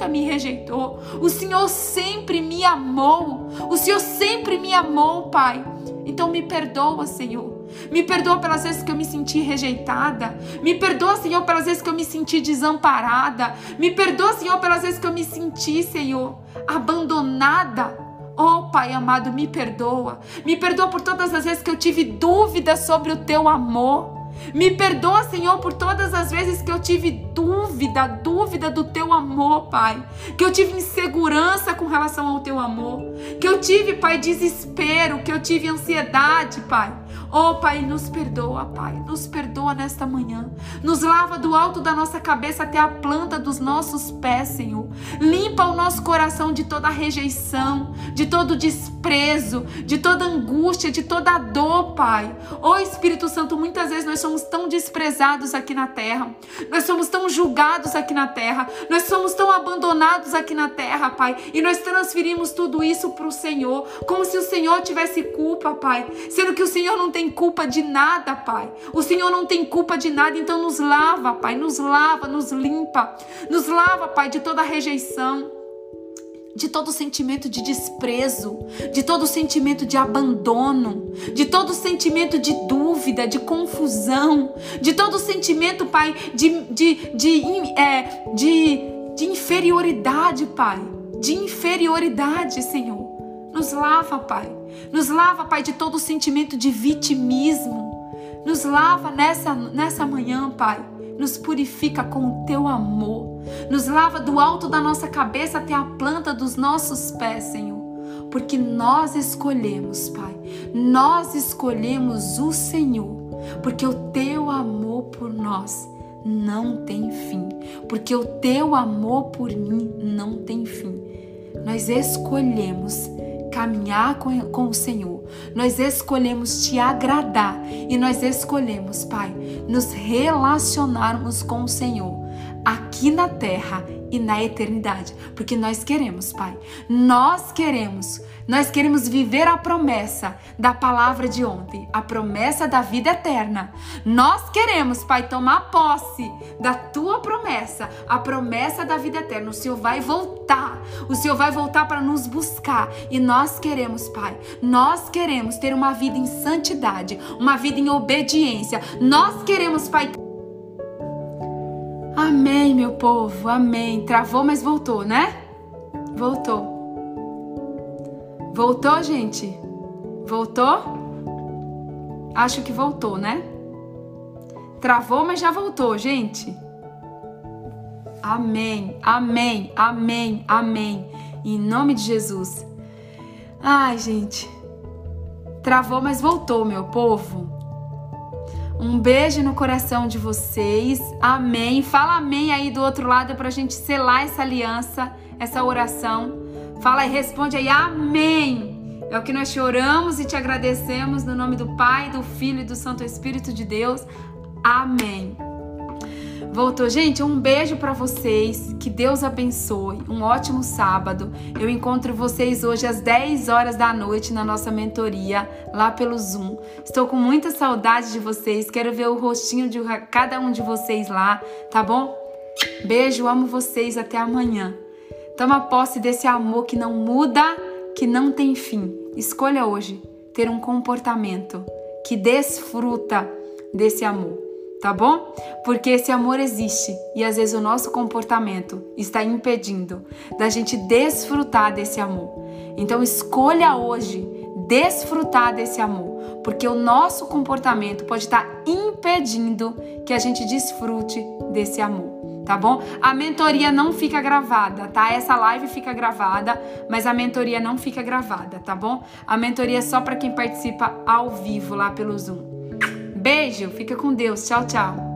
nunca me rejeitou. O Senhor sempre me amou. O Senhor sempre me amou, pai. Então me perdoa, Senhor. Me perdoa pelas vezes que eu me senti rejeitada. Me perdoa, Senhor, pelas vezes que eu me senti desamparada. Me perdoa, Senhor, pelas vezes que eu me senti, Senhor, abandonada. Oh, Pai amado, me perdoa. Me perdoa por todas as vezes que eu tive dúvidas sobre o teu amor. Me perdoa, Senhor, por todas as vezes que eu tive dúvida, dúvida do teu amor, Pai. Que eu tive insegurança com relação ao teu amor. Que eu tive, Pai, desespero, que eu tive ansiedade, Pai. Oh, Pai, nos perdoa, Pai. Nos perdoa nesta manhã. Nos lava do alto da nossa cabeça até a planta dos nossos pés, Senhor. Limpa o nosso coração de toda rejeição, de todo desprezo, de toda angústia, de toda dor, Pai. Oh, Espírito Santo, muitas vezes nós somos tão desprezados aqui na terra. Nós somos tão julgados aqui na terra. Nós somos tão abandonados aqui na terra, Pai. E nós transferimos tudo isso para o Senhor, como se o Senhor tivesse culpa, Pai. Sendo que o Senhor não tem tem culpa de nada, Pai. O Senhor não tem culpa de nada, então nos lava, Pai. Nos lava, nos limpa. Nos lava, Pai, de toda rejeição de todo sentimento de desprezo, de todo sentimento de abandono, de todo sentimento de dúvida, de confusão, de todo sentimento, Pai, de, de, de, é, de, de inferioridade, Pai, de inferioridade, Senhor. Nos lava, Pai. Nos lava, Pai, de todo sentimento de vitimismo. Nos lava nessa, nessa manhã, Pai. Nos purifica com o teu amor. Nos lava do alto da nossa cabeça até a planta dos nossos pés, Senhor. porque nós escolhemos, Pai. Nós escolhemos o Senhor, porque o teu amor por nós não tem fim, porque o teu amor por mim não tem fim. Nós escolhemos caminhar com, com o Senhor, nós escolhemos te agradar e nós escolhemos, Pai, nos relacionarmos com o Senhor aqui na terra e na eternidade, porque nós queremos, Pai. Nós queremos, nós queremos viver a promessa da palavra de ontem, a promessa da vida eterna. Nós queremos, Pai, tomar posse da tua promessa, a promessa da vida eterna. O Senhor vai voltar. O Senhor vai voltar para nos buscar e nós queremos, Pai. Nós queremos ter uma vida em santidade, uma vida em obediência. Nós queremos, Pai, Amém, meu povo, amém. Travou, mas voltou, né? Voltou. Voltou, gente? Voltou? Acho que voltou, né? Travou, mas já voltou, gente. Amém, amém, amém, amém. Em nome de Jesus. Ai, gente. Travou, mas voltou, meu povo. Um beijo no coração de vocês. Amém. Fala amém aí do outro lado para a gente selar essa aliança, essa oração. Fala e responde aí amém. É o que nós choramos e te agradecemos no nome do Pai, do Filho e do Santo Espírito de Deus. Amém. Voltou, gente, um beijo para vocês. Que Deus abençoe. Um ótimo sábado. Eu encontro vocês hoje às 10 horas da noite na nossa mentoria lá pelo Zoom. Estou com muita saudade de vocês. Quero ver o rostinho de cada um de vocês lá, tá bom? Beijo, amo vocês. Até amanhã. Toma posse desse amor que não muda, que não tem fim. Escolha hoje ter um comportamento que desfruta desse amor tá bom? Porque esse amor existe e às vezes o nosso comportamento está impedindo da gente desfrutar desse amor. Então escolha hoje desfrutar desse amor, porque o nosso comportamento pode estar impedindo que a gente desfrute desse amor, tá bom? A mentoria não fica gravada, tá? Essa live fica gravada, mas a mentoria não fica gravada, tá bom? A mentoria é só para quem participa ao vivo lá pelo Zoom. Beijo, fica com Deus. Tchau, tchau.